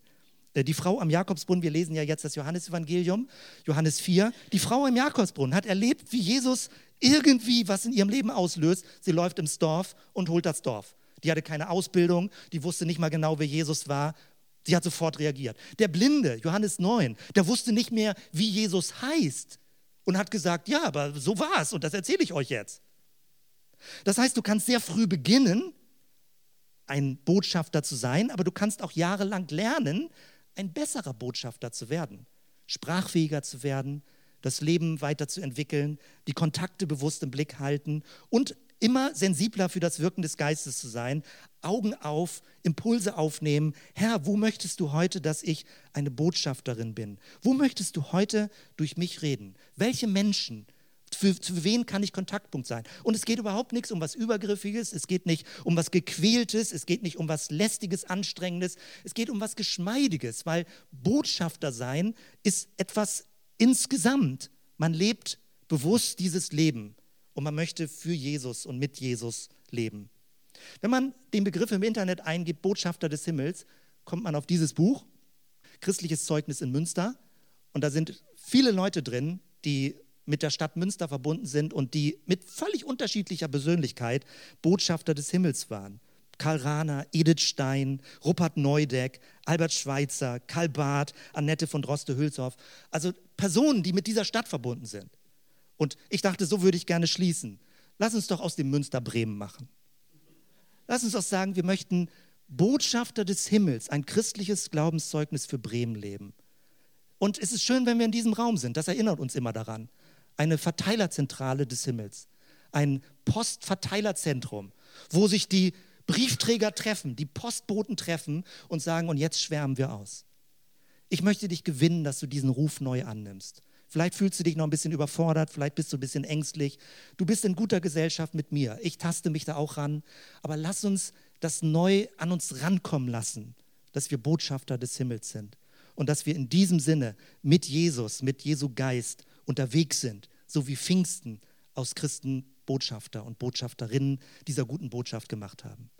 Äh, die Frau am Jakobsbrunnen, wir lesen ja jetzt das Johannesevangelium, Johannes 4. Die Frau am Jakobsbrunnen hat erlebt, wie Jesus irgendwie was in ihrem Leben auslöst. Sie läuft ins Dorf und holt das Dorf. Die hatte keine Ausbildung, die wusste nicht mal genau, wer Jesus war. Sie hat sofort reagiert. Der Blinde, Johannes 9, der wusste nicht mehr, wie Jesus heißt und hat gesagt, ja, aber so war es und das erzähle ich euch jetzt. Das heißt, du kannst sehr früh beginnen, ein Botschafter zu sein, aber du kannst auch jahrelang lernen, ein besserer Botschafter zu werden, sprachfähiger zu werden, das Leben weiterzuentwickeln, die Kontakte bewusst im Blick halten und immer sensibler für das Wirken des Geistes zu sein, Augen auf, Impulse aufnehmen. Herr, wo möchtest du heute, dass ich eine Botschafterin bin? Wo möchtest du heute durch mich reden? Welche Menschen für, für wen kann ich Kontaktpunkt sein? Und es geht überhaupt nichts um was Übergriffiges, es geht nicht um was Gequältes, es geht nicht um was Lästiges, Anstrengendes, es geht um was Geschmeidiges, weil Botschafter sein ist etwas insgesamt. Man lebt bewusst dieses Leben und man möchte für Jesus und mit Jesus leben. Wenn man den Begriff im Internet eingibt, Botschafter des Himmels, kommt man auf dieses Buch, Christliches Zeugnis in Münster. Und da sind viele Leute drin, die mit der Stadt Münster verbunden sind und die mit völlig unterschiedlicher Persönlichkeit Botschafter des Himmels waren. Karl Rahner, Edith Stein, Rupert Neudeck, Albert Schweitzer, Karl Barth, Annette von Droste-Hülshoff. Also Personen, die mit dieser Stadt verbunden sind. Und ich dachte, so würde ich gerne schließen. Lass uns doch aus dem Münster Bremen machen. Lass uns doch sagen, wir möchten Botschafter des Himmels, ein christliches Glaubenszeugnis für Bremen leben. Und es ist schön, wenn wir in diesem Raum sind. Das erinnert uns immer daran eine Verteilerzentrale des Himmels, ein Postverteilerzentrum, wo sich die Briefträger treffen, die Postboten treffen und sagen, und jetzt schwärmen wir aus. Ich möchte dich gewinnen, dass du diesen Ruf neu annimmst. Vielleicht fühlst du dich noch ein bisschen überfordert, vielleicht bist du ein bisschen ängstlich. Du bist in guter Gesellschaft mit mir. Ich taste mich da auch ran. Aber lass uns das neu an uns rankommen lassen, dass wir Botschafter des Himmels sind. Und dass wir in diesem Sinne mit Jesus, mit Jesu Geist unterwegs sind, so wie Pfingsten aus Christen Botschafter und Botschafterinnen dieser guten Botschaft gemacht haben.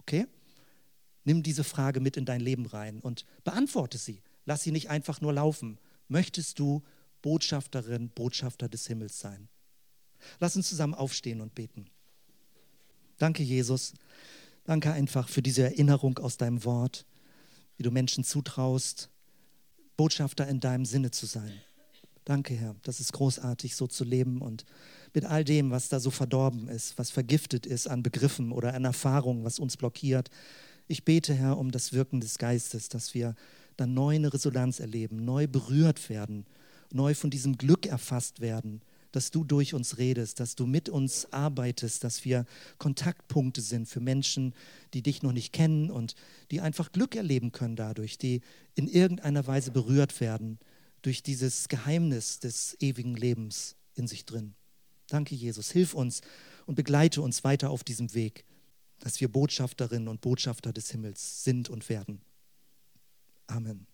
Okay? Nimm diese Frage mit in dein Leben rein und beantworte sie. Lass sie nicht einfach nur laufen. Möchtest du Botschafterin, Botschafter des Himmels sein? Lass uns zusammen aufstehen und beten. Danke, Jesus. Danke einfach für diese Erinnerung aus deinem Wort, wie du Menschen zutraust, Botschafter in deinem Sinne zu sein. Danke, Herr. Das ist großartig, so zu leben und mit all dem, was da so verdorben ist, was vergiftet ist an Begriffen oder an Erfahrungen, was uns blockiert. Ich bete, Herr, um das Wirken des Geistes, dass wir dann neu eine Resonanz erleben, neu berührt werden, neu von diesem Glück erfasst werden, dass du durch uns redest, dass du mit uns arbeitest, dass wir Kontaktpunkte sind für Menschen, die dich noch nicht kennen und die einfach Glück erleben können dadurch, die in irgendeiner Weise berührt werden durch dieses Geheimnis des ewigen Lebens in sich drin. Danke, Jesus. Hilf uns und begleite uns weiter auf diesem Weg, dass wir Botschafterinnen und Botschafter des Himmels sind und werden. Amen.